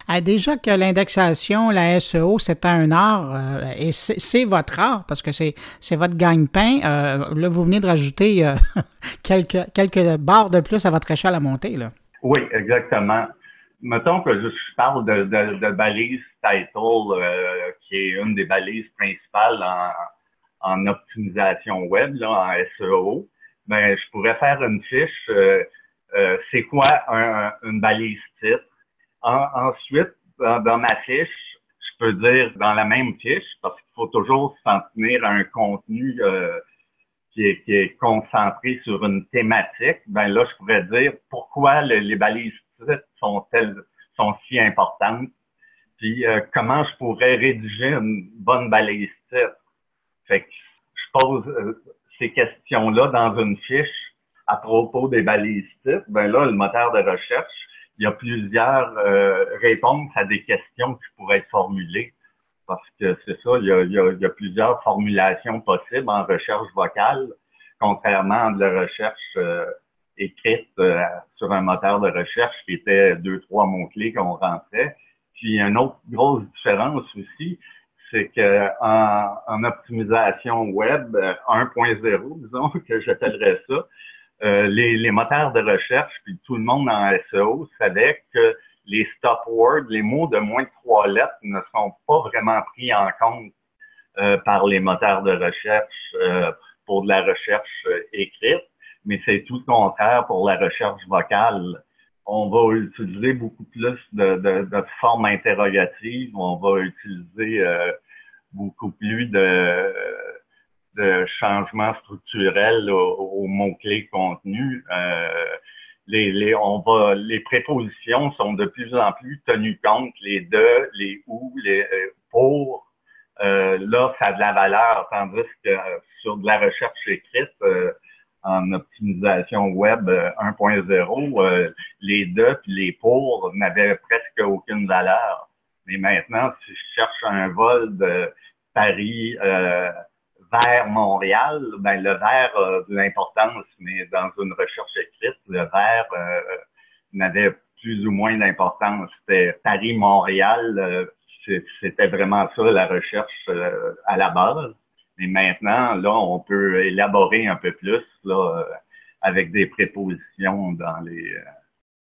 Ah, déjà que l'indexation, la SEO, c'est un art, euh, et c'est votre art, parce que c'est votre gagne-pain. Euh, là, vous venez de rajouter euh, quelques, quelques barres de plus à votre échelle à monter. Là. Oui, exactement mettons que je, parle de, de, de balise title, euh, qui est une des balises principales en, en optimisation web, là, en SEO, ben, je pourrais faire une fiche, euh, euh, c'est quoi un, une balise titre? Ensuite, dans, ma fiche, je peux dire dans la même fiche, parce qu'il faut toujours s'en tenir à un contenu qui est, qui, est, concentré sur une thématique, ben là, je pourrais dire pourquoi les balises sont elles sont si importantes, puis euh, comment je pourrais rédiger une bonne balise Fait que je pose euh, ces questions-là dans une fiche à propos des balises Ben là, le moteur de recherche, il y a plusieurs euh, réponses à des questions qui pourraient être formulées. Parce que c'est ça, il y, a, il, y a, plusieurs formulations possibles en recherche vocale, contrairement à de la recherche écrite euh, sur un moteur de recherche qui était deux, trois mots-clés qu'on rentrait. Puis une autre grosse différence aussi, c'est que en, optimisation web 1.0, euh, disons que j'appellerais ça, euh, les, les, moteurs de recherche, puis tout le monde en SEO savait que les stop words, les mots de moins de trois lettres, ne sont pas vraiment pris en compte par les moteurs de recherche pour de la recherche écrite mais c'est tout le contraire pour la recherche vocale. On va utiliser beaucoup plus de, de, de formes interrogatives, on va utiliser euh, beaucoup plus de, de changements structurels aux, mots-clés contenus. Euh, les, les, on va, les prépositions sont de plus en plus tenues compte, les de, les ou, les euh, pour. Euh, là, ça a de la valeur, tandis que sur de la recherche écrite, en optimisation web 1.0, euh, euh, les deux puis les pour n'avaient presque aucune valeur. Mais maintenant, si je cherche un vol de Paris euh, vers Montréal, ben le vers a de l'importance, mais dans une recherche écrite, le vers n'avait plus ou moins d'importance. C'était Paris-Montréal, c'était vraiment ça la recherche à la base. Mais maintenant, là, on peut élaborer un peu plus là, avec des prépositions dans les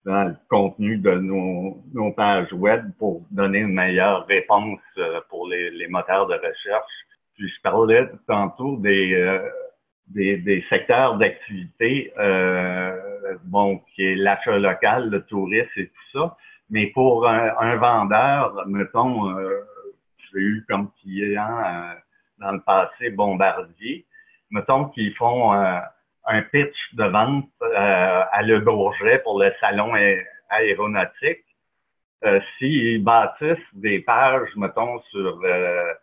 dans le contenu de nos, nos pages web pour donner une meilleure réponse euh, pour les, les moteurs de recherche. Puis je parlais tantôt des, euh, des, des, secteurs d'activité, euh, bon, qui est l'achat local, le tourisme et tout ça. Mais pour un, un vendeur, mettons, euh, j'ai eu comme client dans le passé Bombardier. Mettons qu'ils font euh, un pitch de vente euh, à Le Bourget pour le salon aéronautique. Euh, S'ils bâtissent des pages, mettons, sur euh,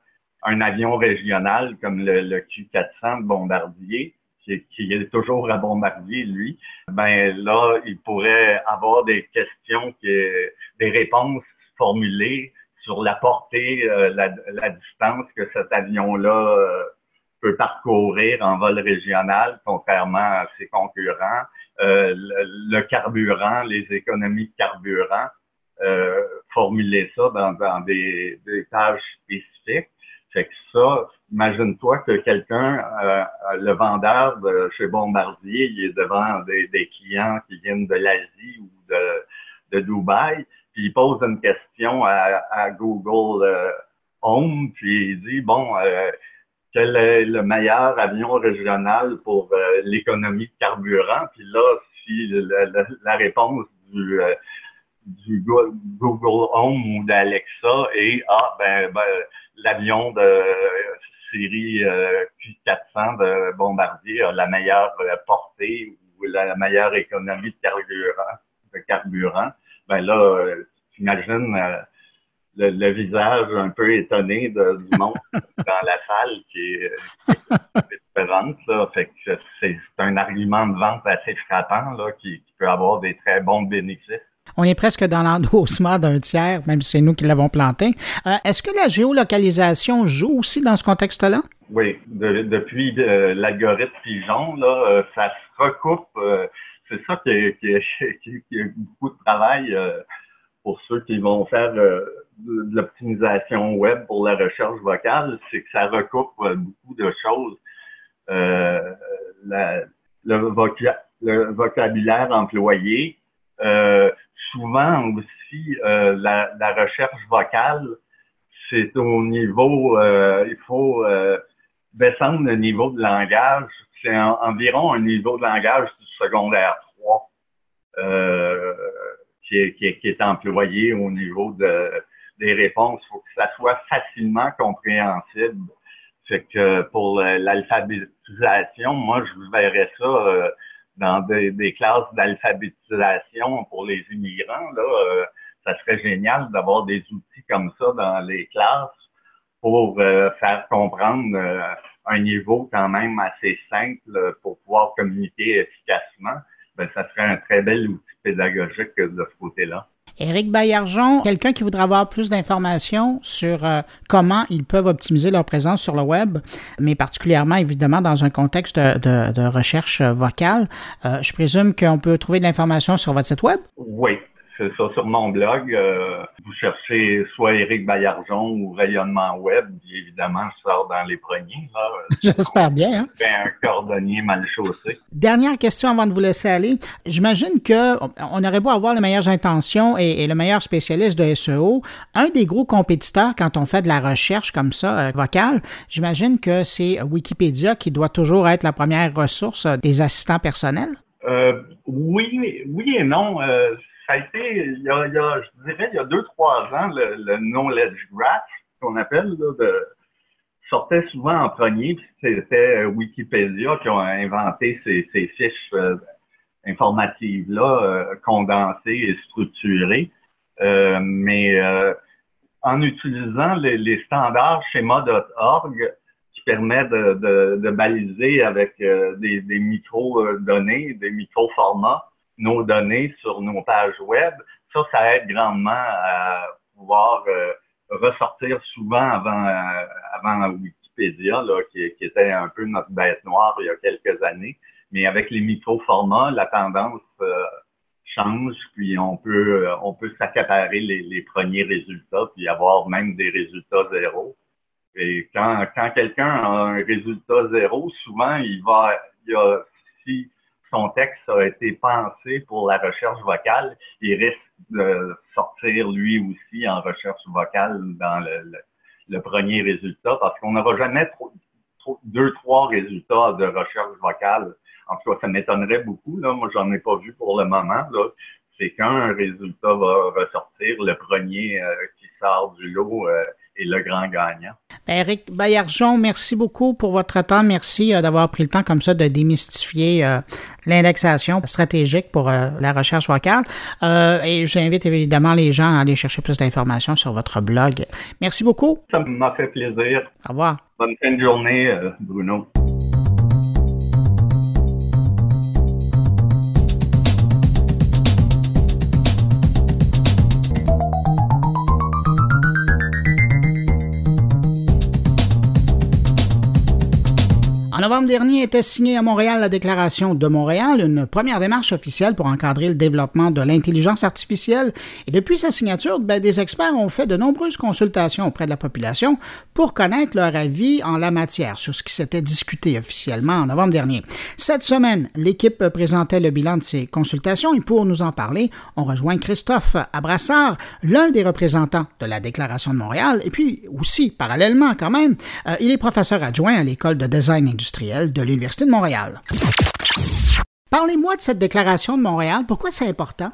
un avion régional comme le, Q400 de Bombardier, qui, qui, est toujours à Bombardier, lui, ben là, il pourrait avoir des questions, qui, des réponses formulées sur la portée, euh, la, la, distance que cet avion-là euh, peut parcourir en vol régional, contrairement à ses concurrents, euh, le, carburant, les économies de carburant, formuler ça dans, dans des, des, tâches spécifiques. Fait que ça, imagine-toi que quelqu'un, le vendeur de chez Bombardier, il est devant des, clients qui viennent de l'Asie ou de, Dubaï, puis il pose une question à, Google euh, Home, puis il dit, bon, euh, quel est le meilleur avion régional pour euh, l'économie de carburant? Puis là, si la, réponse du, du Google Home ou d'Alexa est, ah, ben, ben l'avion de série Q400 de Bombardier a la meilleure portée ou la meilleure économie de carburant, ben là, euh, t'imagines euh, le, visage un peu étonné du monde dans la salle qui est, présente. Que c'est un argument de vente assez frappant là, qui, peut avoir des très bons bénéfices. On est presque dans l'endossement d'un tiers, même si c'est nous qui l'avons planté. Euh, est-ce que la géolocalisation joue aussi dans ce contexte-là? Oui, depuis l'algorithme Pigeon, là, ça se recoupe c'est ça qui est, beaucoup de travail euh, pour ceux qui vont faire euh, de, l'optimisation web pour la recherche vocale, c'est que ça recoupe euh, beaucoup de choses. le, vocabulaire employé, souvent aussi la, recherche vocale, c'est au niveau, il faut descendre le niveau de langage. C'est environ un niveau de langage secondaire 3 euh, qui, est, employé au niveau de, des réponses. Il faut que ça soit facilement compréhensible. C'est que pour l'alphabétisation, moi, je verrais ça euh, dans des, des classes d'alphabétisation pour les immigrants. Là, euh, ça serait génial d'avoir des outils comme ça dans les classes pour euh, faire comprendre un niveau quand même assez simple pour pouvoir communiquer efficacement, ben, ça serait un très bel outil pédagogique de ce côté-là. Éric Baillargeon, quelqu'un qui voudrait avoir plus d'informations sur euh, comment ils peuvent optimiser leur présence sur le web, mais particulièrement évidemment dans un contexte de, recherche vocale, euh, je présume qu'on peut trouver de l'information sur votre site web? Oui, c'est ça, sur mon blog, euh, vous cherchez soit Éric Baillargeon ou Rayonnement Web, évidemment, je sors dans les premiers. J'espère bien. Hein? un cordonnier mal chaussé. Dernière question avant de vous laisser aller. J'imagine que on aurait beau avoir les meilleures intentions et, le meilleur spécialiste de SEO. Un des gros compétiteurs quand on fait de la recherche comme ça, euh, vocale, j'imagine que c'est Wikipédia qui doit toujours être la première ressource des assistants personnels? Euh, oui, oui et non ça a été, il y a, je dirais, il y a deux, trois ans, le, Knowledge Graph, qu'on appelle, sortait souvent en premier, puis c'était Wikipédia qui ont inventé ces, fiches euh, informatives-là, euh, condensées et structurées. Euh, mais en utilisant les, standards schéma.org, qui permet de, baliser avec des, des micro-données, des micro-formats, nos données sur nos pages web, ça, ça aide grandement à pouvoir euh, ressortir souvent avant, euh, avant Wikipédia, là, qui, qui, était un peu notre bête noire il y a quelques années. Mais avec les micro-formats, la tendance euh, change, puis on peut on peut s'accaparer les, les, premiers résultats, puis avoir même des résultats zéro. Et quand, quand quelqu'un a un résultat zéro, souvent il va il a si son texte a été pensé pour la recherche vocale, il risque de sortir lui aussi en recherche vocale dans le, premier résultat parce qu'on n'aura jamais deux, trois résultats de recherche vocale. En tout cas, ça m'étonnerait beaucoup. Là. Moi, j'en ai pas vu pour le moment. C'est qu'un résultat va ressortir, le premier euh, qui sort du lot euh, le grand gagnant. Eric ben, Bayarjon, merci beaucoup pour votre temps. Merci euh, d'avoir pris le temps comme ça de démystifier euh, l'indexation stratégique pour euh, la recherche vocale. et j'invite évidemment les gens à aller chercher plus d'informations sur votre blog. Merci beaucoup. Ça m'a fait plaisir. Au revoir. Bonne fin de journée, Bruno. On novembre dernier était signée à Montréal la déclaration de Montréal, une première démarche officielle pour encadrer le développement de l'intelligence artificielle. Et depuis sa signature, ben, des experts ont fait de nombreuses consultations auprès de la population pour connaître leur avis en la matière sur ce qui s'était discuté officiellement en novembre dernier. Cette semaine, l'équipe présentait le bilan de ces consultations et pour nous en parler, on rejoint Christophe Abrassard, l'un des représentants de la Déclaration de Montréal, et puis aussi, parallèlement quand même, euh, il est professeur adjoint à l'École de design industriel de l'Université de Montréal. Parlez-moi de cette déclaration de Montréal. Pourquoi c'est important?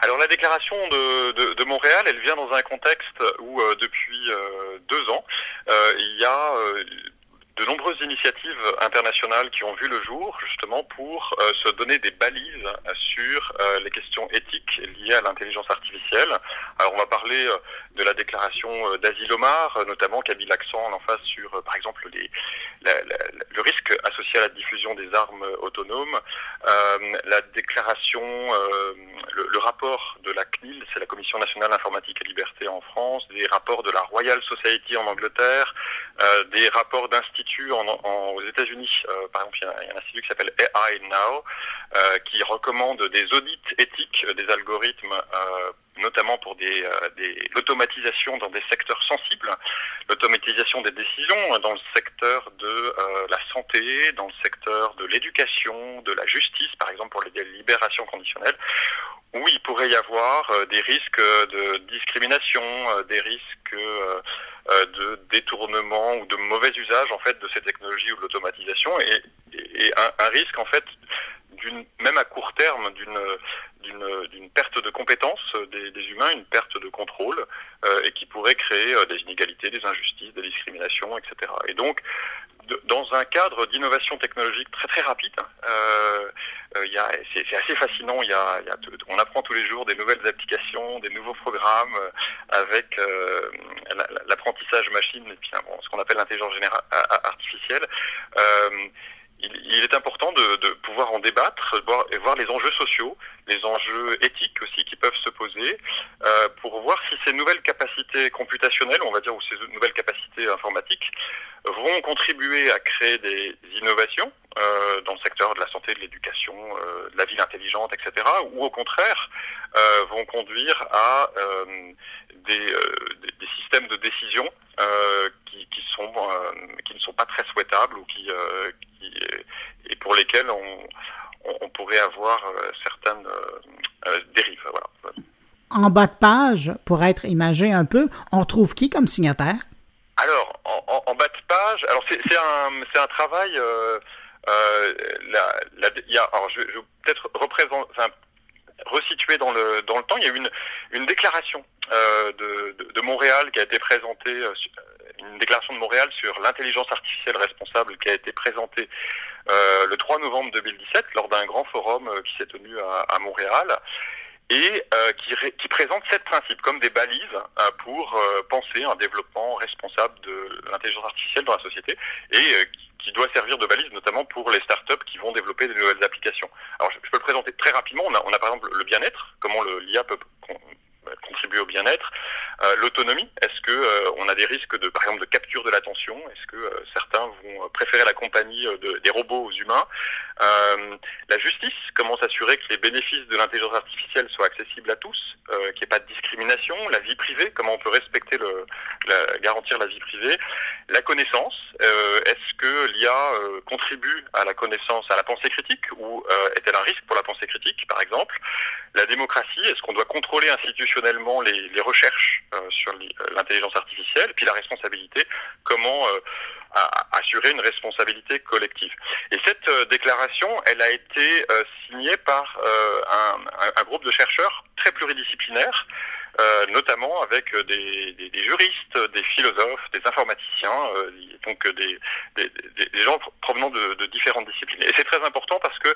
Alors la déclaration de, Montréal, elle vient dans un contexte où euh, depuis euh, deux ans, euh, il y a de nombreuses initiatives internationales qui ont vu le jour justement pour se donner des balises sur les questions éthiques liées à l'intelligence artificielle. Alors on va parler euh, de la déclaration d'Asilomar, notamment qui a mis l'accent en face sur par exemple les, le risque associé à la diffusion des armes autonomes. la déclaration, le, le, rapport de la CNIL, c'est la Commission nationale informatique et liberté en France, des rapports de la Royal Society en Angleterre, des rapports d'instituts aux États-Unis, euh, par exemple, il y, a, un institut qui s'appelle AI Now, euh, qui recommande des audits éthiques des algorithmes euh, notamment pour des, l'automatisation dans des secteurs sensibles, l'automatisation des décisions dans le secteur de la santé, dans le secteur de l'éducation, de la justice, par exemple pour les libérations conditionnelles, où il pourrait y avoir des risques de discrimination, des risques euh, de détournement ou de mauvais usage en fait de ces technologies ou de l'automatisation et, un, risque en fait d'une même à court terme d'une d'une perte de compétences des, humains, une perte de contrôle, euh, et qui pourrait créer euh, des inégalités, des injustices, des discriminations, etc. Et donc, dans un cadre d'innovation technologique très très rapide, euh, euh c'est assez fascinant. Y a, on apprend tous les jours des nouvelles applications, des nouveaux programmes euh, avec euh, l'apprentissage machine et puis bon, ce qu'on appelle l'intelligence artificielle. Il, est important de, pouvoir en débattre voir, et voir les enjeux sociaux, les enjeux éthiques aussi qui peuvent se poser, euh, pour voir si ces nouvelles capacités computationnelles, on va dire, ou ces nouvelles capacités informatiques, vont contribuer à créer des innovations euh, dans le secteur de la santé, de l'éducation, euh, de la ville intelligente, etc., ou au contraire vont conduire à des, systèmes de décision qui, qui, sont, qui ne sont pas très souhaitables ou qui, qui et pour lesquels on, on, pourrait avoir certaines dérives. Voilà. En bas de page, pour être imagé un peu, on retrouve qui comme signataire? Alors, en, en, bas de page, alors c'est un, un travail. Euh, euh, la, la, y a, alors je, je vais peut-être représenter, enfin, resituer dans le dans le temps. Il y a eu une, une déclaration euh, de, de, Montréal qui a été présentée, euh, une déclaration de Montréal sur l'intelligence artificielle responsable qui a été présentée euh, le 3 novembre 2017 lors d'un grand forum euh, qui s'est tenu à, à Montréal et euh, qui, qui, présente sept principes comme des balises euh, pour euh, penser un développement responsable de l'intelligence artificielle dans la société et qui doit servir de balise notamment pour les startups qui vont développer de nouvelles applications. Alors je, peux le présenter très rapidement. On a, on a par exemple le bien-être, comment l'IA peut contribuer au bien-être. Euh, L'autonomie, est-ce que euh, on a des risques de, par exemple, de capture de l'attention? Est-ce que euh, certains vont préférer la compagnie de, des robots aux humains? La justice, comment s'assurer que les bénéfices de l'intelligence artificielle soient accessibles à tous, qu'il n'y ait pas de discrimination? La vie privée, comment on peut respecter la, garantir la vie privée? La connaissance, est-ce que l'IA contribue à la connaissance, à la pensée critique, ou est-elle un risque pour la pensée critique, par exemple? La démocratie, est-ce qu'on doit contrôler institutionnellement les, recherches euh, sur euh, l'intelligence artificielle, puis la responsabilité, comment euh, assurer une responsabilité collective. Et cette déclaration, elle a été signée par un, un, groupe de chercheurs très pluridisciplinaires, notamment avec des, des, des, juristes, des philosophes, des informaticiens, donc des, des, gens provenant de, de, différentes disciplines. Et c'est très important parce que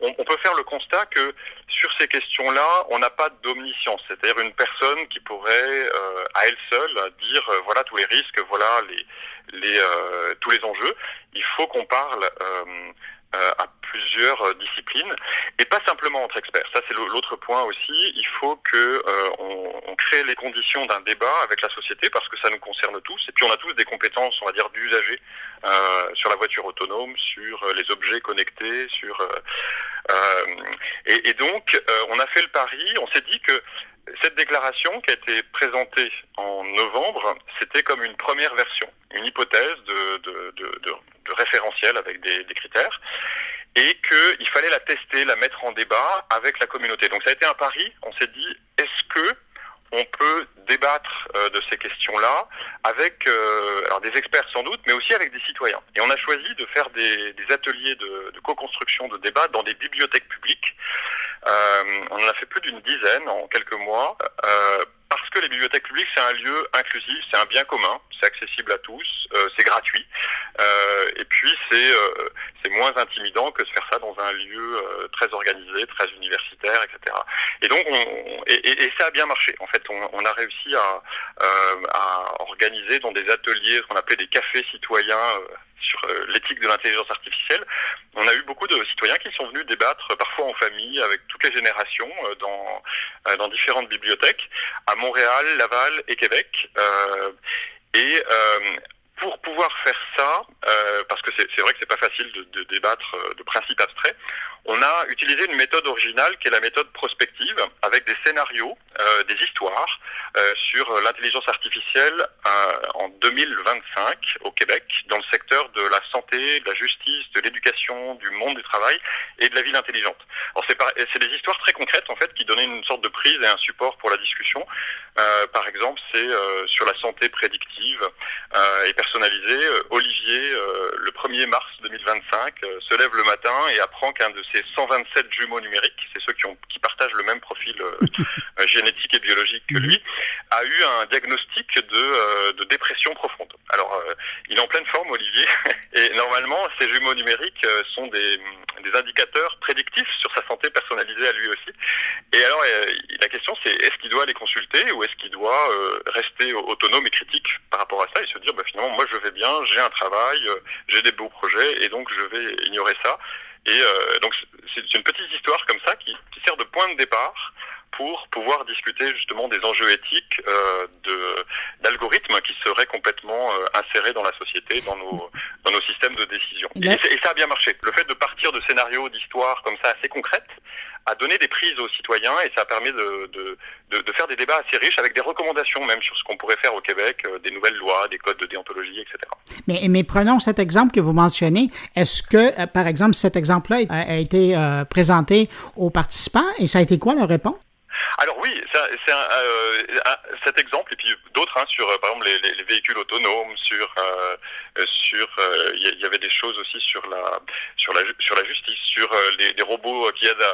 on, on, peut faire le constat que sur ces questions-là, on n'a pas d'omniscience, c'est-à-dire une personne qui pourrait euh, à elle seule dire euh, voilà tous les risques, voilà les, les euh, tous les enjeux. Il faut qu'on parle à plusieurs disciplines et pas simplement entre experts. Ça c'est l'autre point aussi. Il faut que on, crée les conditions d'un débat avec la société parce que ça nous concerne tous. Et puis on a tous des compétences, on va dire, d'usagers sur la voiture autonome, sur les objets connectés, sur et, et, donc on a fait le pari. On s'est dit que cette déclaration qui a été présentée en novembre, c'était comme une première version, une hypothèse de, référentiel avec des critères, et qu'il fallait la tester, la mettre en débat avec la communauté. Donc ça a été un pari, on s'est dit, est-ce que on peut débattre euh, de ces questions-là avec euh, alors des experts sans doute, mais aussi avec des citoyens. Et on a choisi de faire des, ateliers de, de co-construction, de débat dans des bibliothèques publiques. Euh, on en a fait plus d'une dizaine en quelques mois. Euh, parce que les bibliothèques publiques, c'est un lieu inclusif, c'est un bien commun, c'est accessible à tous, euh, c'est gratuit, euh, et puis c'est euh, c'est moins intimidant que de faire ça dans un lieu euh, très organisé, très universitaire, etc. Et donc, on, et, et, ça a bien marché. En fait, on, on a réussi à, euh, à organiser dans des ateliers, ce qu'on appelait des cafés citoyens sur euh, l'éthique de l'intelligence artificielle. On a eu beaucoup de citoyens qui sont venus débattre, parfois en famille, avec toutes les générations, euh, dans, euh, dans différentes bibliothèques, à Montréal, Laval et Québec. et pour pouvoir faire ça, euh, parce que c'est vrai que c'est pas facile de, débattre de principes abstraits, on a utilisé une méthode originale qui est la méthode prospective, avec des scénarios, euh, des histoires euh, sur l'intelligence artificielle en 2025 au Québec, dans le secteur de la santé, de la justice, de l'éducation, du monde du travail et de la ville intelligente. Alors c'est des histoires très concrètes en fait qui donnaient une sorte de prise et un support pour la discussion. par exemple, c'est sur la santé prédictive et personnalisée. Olivier, le 1er mars 2025, se lève le matin et apprend qu'un de ses 127 jumeaux numériques, c'est ceux qui, ont, qui partagent le même profil euh, génétique et biologique que lui, a eu un diagnostic de, euh, de dépression profonde. Alors, euh, il est en pleine forme, Olivier, et normalement, ces jumeaux numériques sont des, des indicateurs prédictifs sur sa santé personnalisée à lui aussi. Et alors, la question, c'est est-ce qu'il doit les consulter ou est-ce qu'il doit rester autonome et critique? Rapport à ça et se dire, bah, finalement, moi, je vais bien, j'ai un travail, j'ai des beaux projets, et donc je vais ignorer ça. Et euh, donc c'est une petite histoire comme ça qui, sert de point de départ pour pouvoir discuter justement des enjeux éthiques euh, d'algorithmes qui seraient complètement euh, insérés dans la société, dans nos, dans nos systèmes de décision. Et, et, ça a bien marché. Le fait de partir de scénarios, d'histoires comme ça assez concrètes, a donné des prises aux citoyens et ça a permis de, de, de, de faire des débats assez riches avec des recommandations même sur ce qu'on pourrait faire au Québec, euh, des nouvelles lois, des codes de déontologie, etc. Mais, mais prenons cet exemple que vous mentionnez. Est-ce que, par exemple, cet exemple-là a, a, été présenté aux participants et ça a été quoi leur réponse? Alors oui, c'est euh, cet exemple et puis d'autres hein, sur par exemple les, les, les, véhicules autonomes, sur euh, sur il euh, y, avait des choses aussi sur la sur la sur la justice, sur euh, les, robots qui aident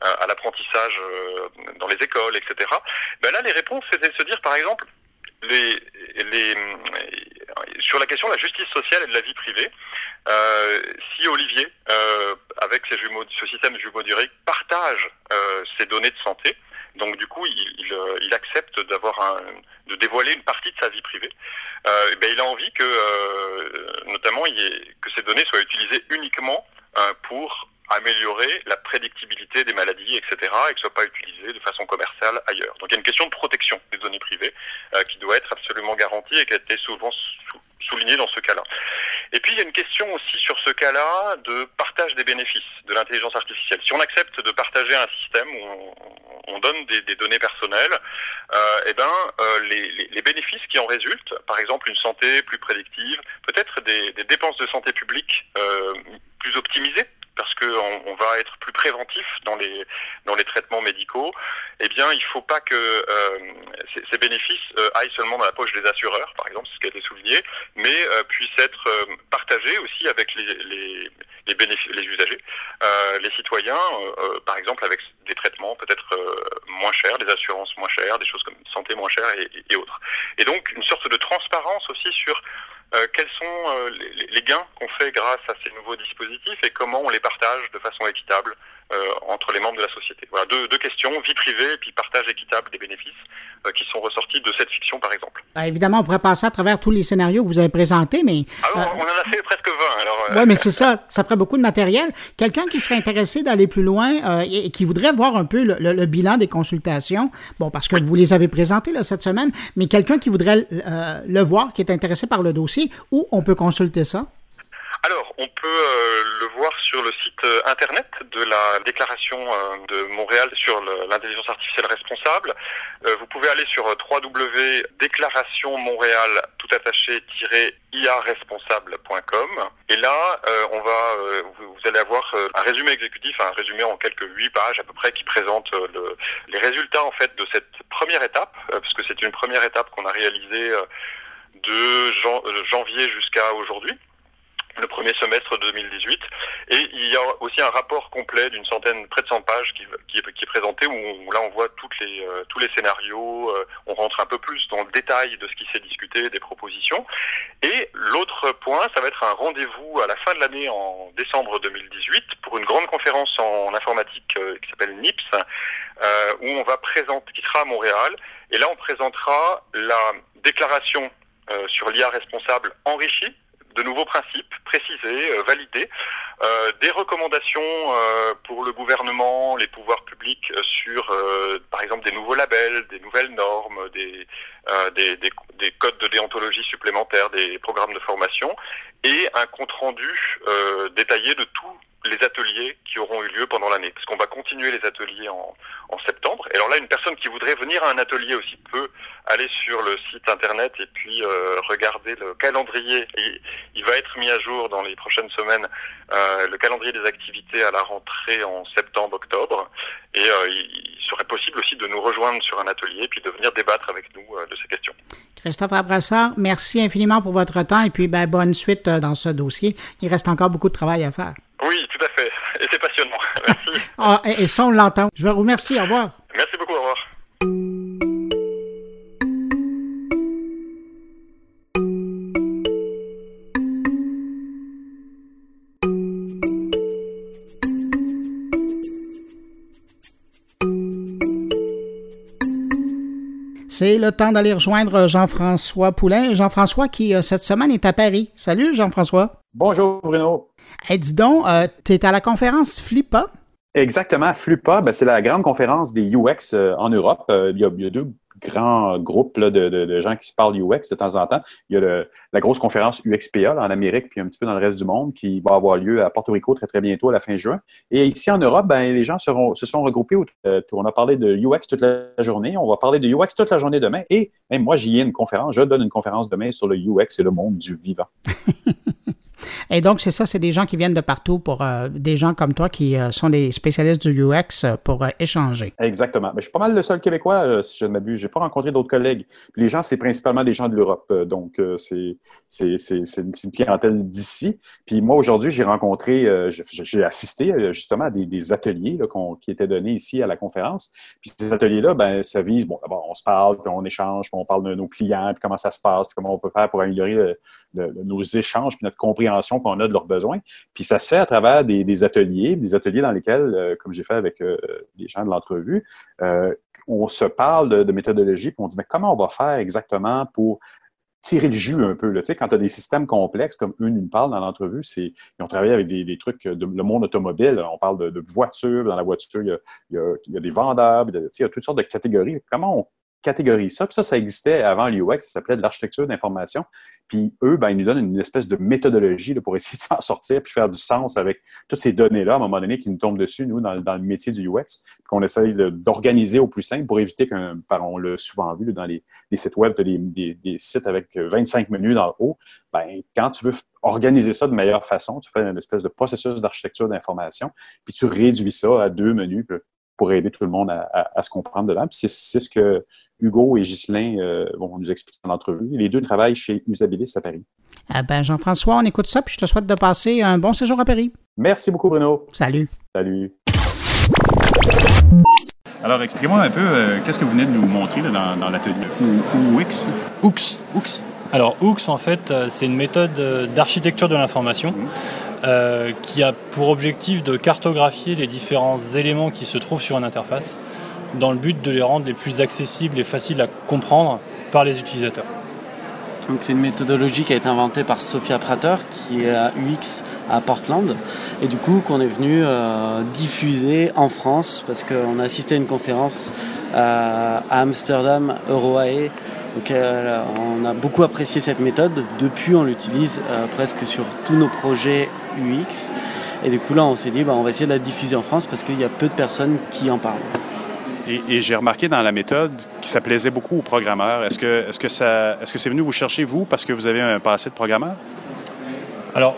à l'apprentissage dans les écoles, etc. Ben là, les réponses c'était de se dire par exemple les, les, sur la question de la justice sociale et de la vie privée, euh, si Olivier, euh, avec ses jumeaux, ce système jumeaux numériques, partage euh, ses données de santé, donc du coup, il, il, il accepte d'avoir de dévoiler une partie de sa vie privée. Euh, ben, il a envie que, euh, notamment, il que ces données soient utilisées uniquement euh, pour améliorer la prédictibilité des maladies, etc., et que ce soit pas utilisé de façon commerciale ailleurs. Donc il y a une question de protection des données privées euh, qui doit être absolument garantie et qui a été souvent sou soulignée dans ce cas-là. Et puis il y a une question aussi sur ce cas-là de partage des bénéfices de l'intelligence artificielle. Si on accepte de partager un système où on, on donne des, données personnelles, euh, eh ben euh, les, bénéfices qui en résultent, par exemple une santé plus prédictive, peut-être des, dépenses de santé publique euh, plus optimisées parce qu'on on va être plus préventif dans les dans les traitements médicaux, eh bien il faut pas que euh, ces, ces, bénéfices euh, aillent seulement dans la poche des assureurs, par exemple, ce qui a été souligné, mais euh, puissent être partagés aussi avec les les, les, usagers, les citoyens, par exemple avec des traitements peut-être moins chers, des assurances moins chères, des choses comme santé moins chères et, autres. Et donc une sorte de transparence aussi sur quels sont les, gains qu'on fait grâce à ces nouveaux dispositifs et comment on les partage de façon équitable entre les membres de la société. Voilà, deux, deux, questions, vie privée et puis partage équitable des bénéfices qui sont ressortis de cette fiction, par exemple. Ah, évidemment, on pourrait passer à travers tous les scénarios que vous avez présentés, mais... Ah, on en a fait presque 20, alors... Oui, mais c'est ça, ça ferait beaucoup de matériel. Quelqu'un qui serait intéressé d'aller plus loin et, qui voudrait voir un peu le, bilan des consultations, bon, parce que vous les avez présentés là, cette semaine, mais quelqu'un qui voudrait le voir, qui est intéressé par le dossier, où on peut consulter ça? Alors, on peut euh, le voir sur le site euh, internet de la déclaration euh, de Montréal sur l'intelligence artificielle responsable. vous pouvez aller sur www.déclarationmontréal tout attaché-iaresponsable.com et là, on va, vous, allez avoir un résumé exécutif, un résumé en quelques huit pages à peu près qui présente les résultats en fait de cette première étape, parce que c'est une première étape qu'on a réalisée de janvier jusqu'à aujourd'hui le premier semestre 2018. Et il y a aussi un rapport complet d'une centaine, près de 100 pages qui, est présenté où là on voit toutes les, euh, tous les scénarios, euh, on rentre un peu plus dans le détail de ce qui s'est discuté, des propositions. Et l'autre point, ça va être un rendez-vous à la fin de l'année en décembre 2018 pour une grande conférence en informatique euh, qui s'appelle NIPS, où on va présenter, qui sera à Montréal. Et là on présentera la déclaration sur l'IA responsable enrichie de nouveaux principes précisés, euh, validés, euh, des recommandations euh, pour le gouvernement, les pouvoirs publics sur, par exemple, des nouveaux labels, des nouvelles normes, des, des, des, codes de déontologie supplémentaires, des programmes de formation, et un compte-rendu détaillé de tous les ateliers qui auront eu lieu pendant l'année, parce qu'on va continuer les ateliers en, en, septembre. Et alors là, une personne qui voudrait venir à un atelier aussi peut aller sur le site internet et puis euh, regarder le calendrier. Il va être mis à jour dans les prochaines semaines euh, le calendrier des activités à la rentrée en septembre-octobre. Et euh, il serait possible aussi de nous rejoindre sur un atelier et puis de venir débattre avec nous euh, de ces questions. Christophe Abrassard, merci infiniment pour votre temps et puis ben, bonne suite euh, dans ce dossier. Il reste encore beaucoup de travail à faire. Oui, tout à fait. Et c'est passionnant. Merci. ah, et, ça, on l'entend. Je vous remercie. Au revoir. Merci beaucoup. Au revoir. C'est le temps d'aller rejoindre Jean-François Poulain. Jean-François qui, euh, cette semaine, est à Paris. Salut, Jean-François. Bonjour, Bruno. Hey, dis donc, euh, tu es à la conférence FLIPA? Exactement. FLIPA, ben, c'est la grande conférence des UX euh, en Europe. il, y a, deux grand groupe de, de, gens qui se parlent UX de temps en temps. Il y a la grosse conférence UXPA en Amérique, puis un petit peu dans le reste du monde, qui va avoir lieu à Porto Rico très, très bientôt, à la fin juin. Et ici en Europe, ben, les gens seront, se sont regroupés. Euh, on a parlé de UX toute la journée. On va parler de UX toute la journée demain. Et moi, j'y ai une conférence. Je donne une conférence demain sur le UX et le monde du vivant. Et donc, c'est ça, c'est des gens qui viennent de partout pour euh, des gens comme toi qui euh, sont des spécialistes du UX euh, pour échanger. Exactement. Mais je suis pas mal le seul Québécois, si je ne m'abuse. Je n'ai pas rencontré d'autres collègues. les gens, c'est principalement des gens de l'Europe. donc, c'est, une clientèle d'ici. Puis moi, aujourd'hui, j'ai rencontré, j'ai assisté justement à des, ateliers qui étaient donnés ici à la conférence. Puis ces ateliers-là, ben, ça vise, bon, d'abord, on se parle, puis on échange, puis on parle de nos clients, puis comment ça se passe, puis comment on peut faire pour améliorer nos échanges, puis notre compréhension qu'on a de leurs besoins. Puis ça se fait à travers des, ateliers, des ateliers dans lesquels, euh, comme j'ai fait avec euh, les gens de l'entrevue, euh, on se parle de, méthodologie, puis on dit, mais comment on va faire exactement pour tirer le jus un peu. Tu sais, quand tu as des systèmes complexes, comme eux nous parlent dans l'entrevue, c'est ils ont travaillé avec des, trucs de le monde automobile. On parle de, voitures. Dans la voiture, il y a, il y a, des vendeurs, il y a toutes sortes de catégories. Comment on catégorise ça. Puis ça, ça existait avant l'UX, ça s'appelait de l'architecture d'information. Puis eux, ben, ils nous donnent une espèce de méthodologie pour essayer de s'en sortir puis faire du sens avec toutes ces données-là, à un moment donné, qui nous tombent dessus, nous, dans, le métier du UX, qu'on essaye d'organiser au plus simple pour éviter qu'un, on l'a souvent vu dans les, sites web, des, des, sites avec 25 menus dans le haut. Ben, quand tu veux organiser ça de meilleure façon, tu fais une espèce de processus d'architecture d'information, puis tu réduis ça à deux menus pour aider tout le monde à, se comprendre dedans. Puis c'est ce que Hugo et Ghislain euh, vont nous expliquer en entrevue. Les deux travaillent chez Usabilis à Paris. Ah ben Jean-François, on écoute ça, puis je te souhaite de passer un bon séjour à Paris. Merci beaucoup, Bruno. Salut. Salut. Alors, expliquez-moi un peu, euh, qu'est-ce que vous venez de nous montrer dans, l'atelier? UX. UX. UX. Alors, OOX, en fait, euh, c'est une méthode d'architecture de l'information Mhm. euh, qui a pour objectif de cartographier les différents éléments qui se trouvent sur une interface dans le but de les rendre les plus accessibles et faciles à comprendre par les utilisateurs. Donc c'est une méthodologie qui a été inventée par Sophia Prater, qui est à UX à Portland, et du coup qu'on est venu euh, diffuser en France, parce qu'on a assisté à une conférence euh, à Amsterdam, Euroae, donc euh, on a beaucoup apprécié cette méthode. Depuis, on l'utilise presque sur tous nos projets UX, et du coup là, on s'est dit, bah, on va essayer de la diffuser en France parce qu'il y a peu de personnes qui en parlent. Et, j'ai remarqué dans la méthode que ça plaisait beaucoup aux programmeurs. Est-ce que est-ce est-ce que c'est venu vous chercher vous parce que vous avez un passé de programmeur? Alors,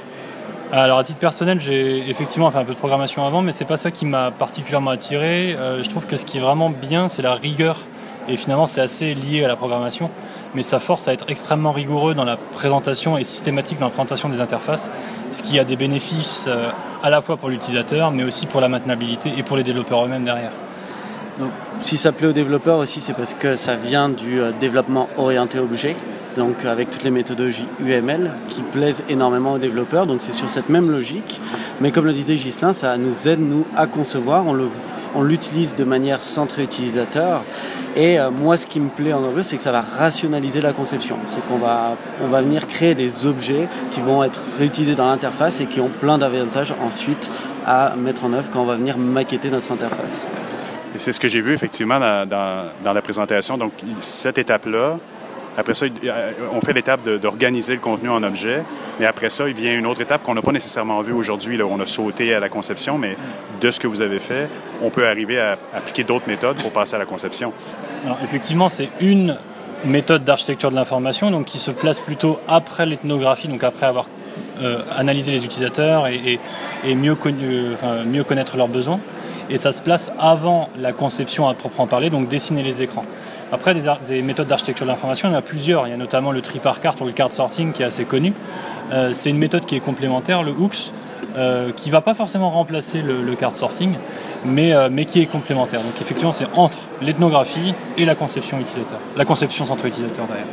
alors à titre personnel, j'ai effectivement fait un peu de programmation avant, mais c'est pas ça qui m'a particulièrement attiré. Euh, je trouve que ce qui est vraiment bien, c'est la rigueur. Et finalement, c'est assez lié à la programmation, mais ça force à être extrêmement rigoureux dans la présentation et systématique dans la présentation des interfaces, ce qui a des bénéfices euh, à la fois pour l'utilisateur, mais aussi pour la maintenabilité et pour les développeurs eux-mêmes derrière. Donc, si ça plaît aux développeurs aussi, c'est parce que ça vient du euh, développement orienté objet, donc avec toutes les méthodologies UML qui plaisent énormément aux développeurs. Donc c'est sur cette même logique. Mais comme le disait Ghislain, ça nous aide nous à concevoir. On le on l'utilise de manière centrée utilisateur. Et euh, moi, ce qui me plaît en anglais, c'est que ça va rationaliser la conception. C'est qu'on va, on va venir créer des objets qui vont être réutilisés dans l'interface et qui ont plein d'avantages ensuite à mettre en œuvre quand on va venir maqueter notre interface. C'est ce que j'ai vu effectivement dans, la présentation. Donc, cette étape-là, après ça, on fait l'étape d'organiser le contenu en objet, mais après ça, il vient une autre étape qu'on n'a pas nécessairement vue aujourd'hui. On a sauté à la conception, mais de ce que vous avez fait, on peut arriver à appliquer d'autres méthodes pour passer à la conception. Effectivement, c'est une méthode d'architecture de l'information donc qui se place plutôt après l'ethnographie, donc après avoir euh, analysé les utilisateurs et, euh, mieux connaître leurs besoins. Et ça se place avant la conception à proprement parler, donc dessiner les écrans. Après, des, méthodes d'architecture de l'information, il y en a plusieurs. Il y a notamment le tri par carte ou le card sorting qui est assez connu. Euh, c'est une méthode qui est complémentaire, le hooks, euh, qui va pas forcément remplacer le, le card sorting, mais, euh, mais qui est complémentaire. Donc effectivement, c'est entre l'ethnographie et la conception utilisateur. La conception centrée utilisateur d'ailleurs.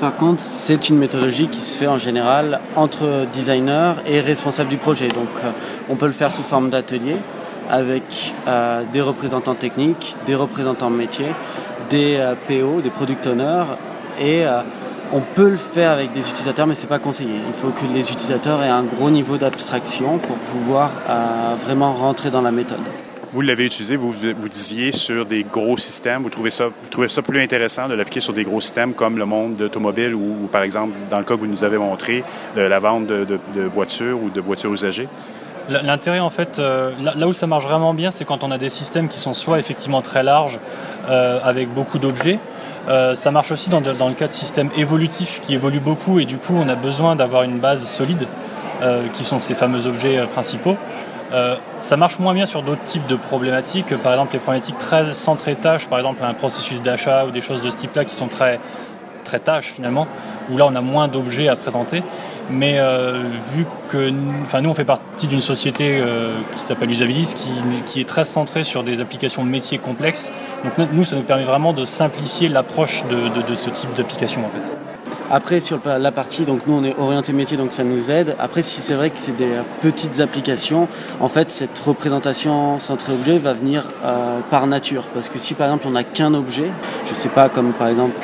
Par contre, c'est une méthodologie qui se fait en général entre designers et responsables du projet. Donc, on peut le faire sous forme d'atelier avec euh, des représentants techniques, des représentants métiers, des euh, PO, des product owners, et euh, on peut le faire avec des utilisateurs, mais c'est pas conseillé. Il faut que les utilisateurs aient un gros niveau d'abstraction pour pouvoir vraiment rentrer dans la méthode. Vous l'avez utilisé, vous, disiez, sur des gros systèmes. Vous trouvez ça, vous trouvez ça plus intéressant de l'appliquer sur des gros systèmes comme le monde automobile ou, par exemple, dans le cas que vous nous avez montré, la vente de voitures ou de voitures usagées? L'intérêt, en fait, euh, là, où ça marche vraiment bien, c'est quand on a des systèmes qui sont soit effectivement très larges, euh, avec beaucoup d'objets. Euh, ça marche aussi dans, le cas de systèmes évolutifs qui évoluent beaucoup et du coup, on a besoin d'avoir une base solide, qui sont ces fameux objets principaux. ça marche moins bien sur d'autres types de problématiques, par exemple les problématiques très centrées tâches, par exemple un processus d'achat ou des choses de ce type-là qui sont très, très tâches finalement, où là on a moins d'objets à présenter. Mais euh, vu que nous, on fait partie d'une société euh, qui s'appelle Usabilis, qui, qui, est très centrée sur des applications métiers complexes. Donc nous, ça nous permet vraiment de simplifier l'approche de, de, de, ce type d'application en fait. Après, sur la partie, donc nous on est orienté métier, donc ça nous aide. Après, si c'est vrai que c'est des petites applications, en fait, cette représentation centrée objet va venir euh, par nature. Parce que si par exemple on n'a qu'un objet, je sais pas, comme par exemple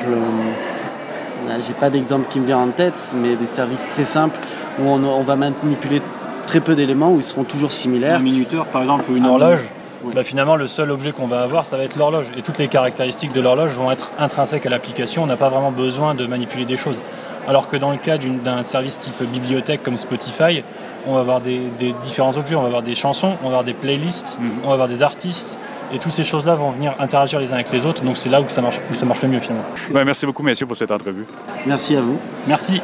j'ai pas d'exemple qui me vient en tête, mais des services très simples où on, on va manipuler très peu d'éléments où ils seront toujours similaires. Un minuteur par exemple ou une horloge, oui. bah, finalement le seul objet qu'on va avoir ça va être l'horloge et toutes les caractéristiques de l'horloge vont être intrinsèques à l'application, on n'a pas vraiment besoin de manipuler des choses. Alors que dans le cas d'un service type bibliothèque comme Spotify, on va avoir des, des, différents objets, on va avoir des chansons, on va avoir des playlists, mm -hmm. on va avoir des artistes, et toutes ces choses-là vont venir interagir les uns avec les autres. Donc c'est là où ça marche, où ça marche le mieux finalement. Ouais, merci beaucoup, messieurs, pour cette entrevue. Merci à vous. Merci.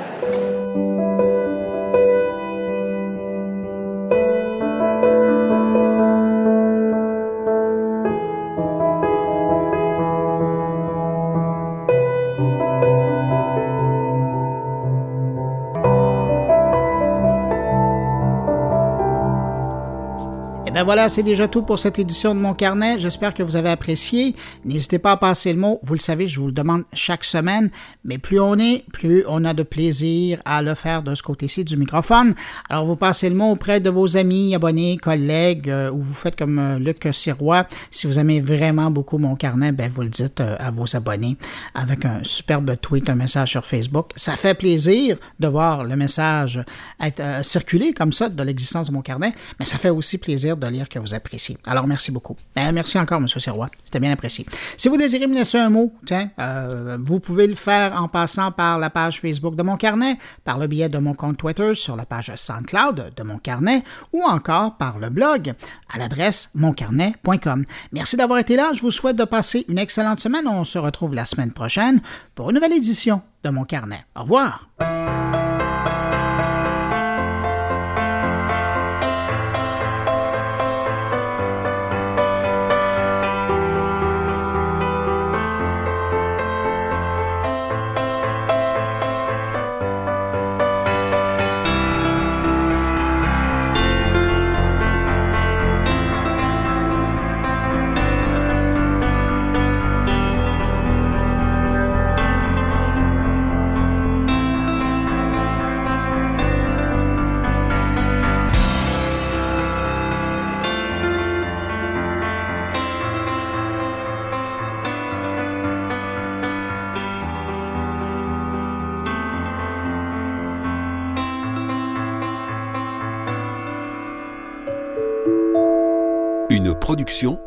Voilà, c'est déjà tout pour cette édition de mon carnet. J'espère que vous avez apprécié. N'hésitez pas à passer le mot. Vous le savez, je vous le demande chaque semaine. Mais plus on est, plus on a de plaisir à le faire de ce côté-ci du microphone. Alors, vous passez le mot auprès de vos amis, abonnés, collègues, euh, ou vous faites comme euh, Luc Sirois. Si vous aimez vraiment beaucoup mon carnet, ben, vous le dites euh, à vos abonnés avec un superbe tweet, un message sur Facebook. Ça fait plaisir de voir le message être circuler comme ça de l'existence de mon carnet, mais ça fait aussi plaisir de lire que vous appréciez. Alors, merci beaucoup. Ben, merci encore, M. Sirois. C'était bien apprécié. Si vous désirez me laisser un mot, euh, vous pouvez le faire en passant par la page Facebook de mon carnet, par le biais de mon compte Twitter sur la page SoundCloud de mon carnet ou encore par le blog à l'adresse moncarnet.com. Merci d'avoir été là. Je vous souhaite de passer une excellente semaine. On se retrouve la semaine prochaine pour une nouvelle édition de mon carnet. Au revoir.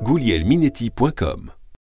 goulielminetti.com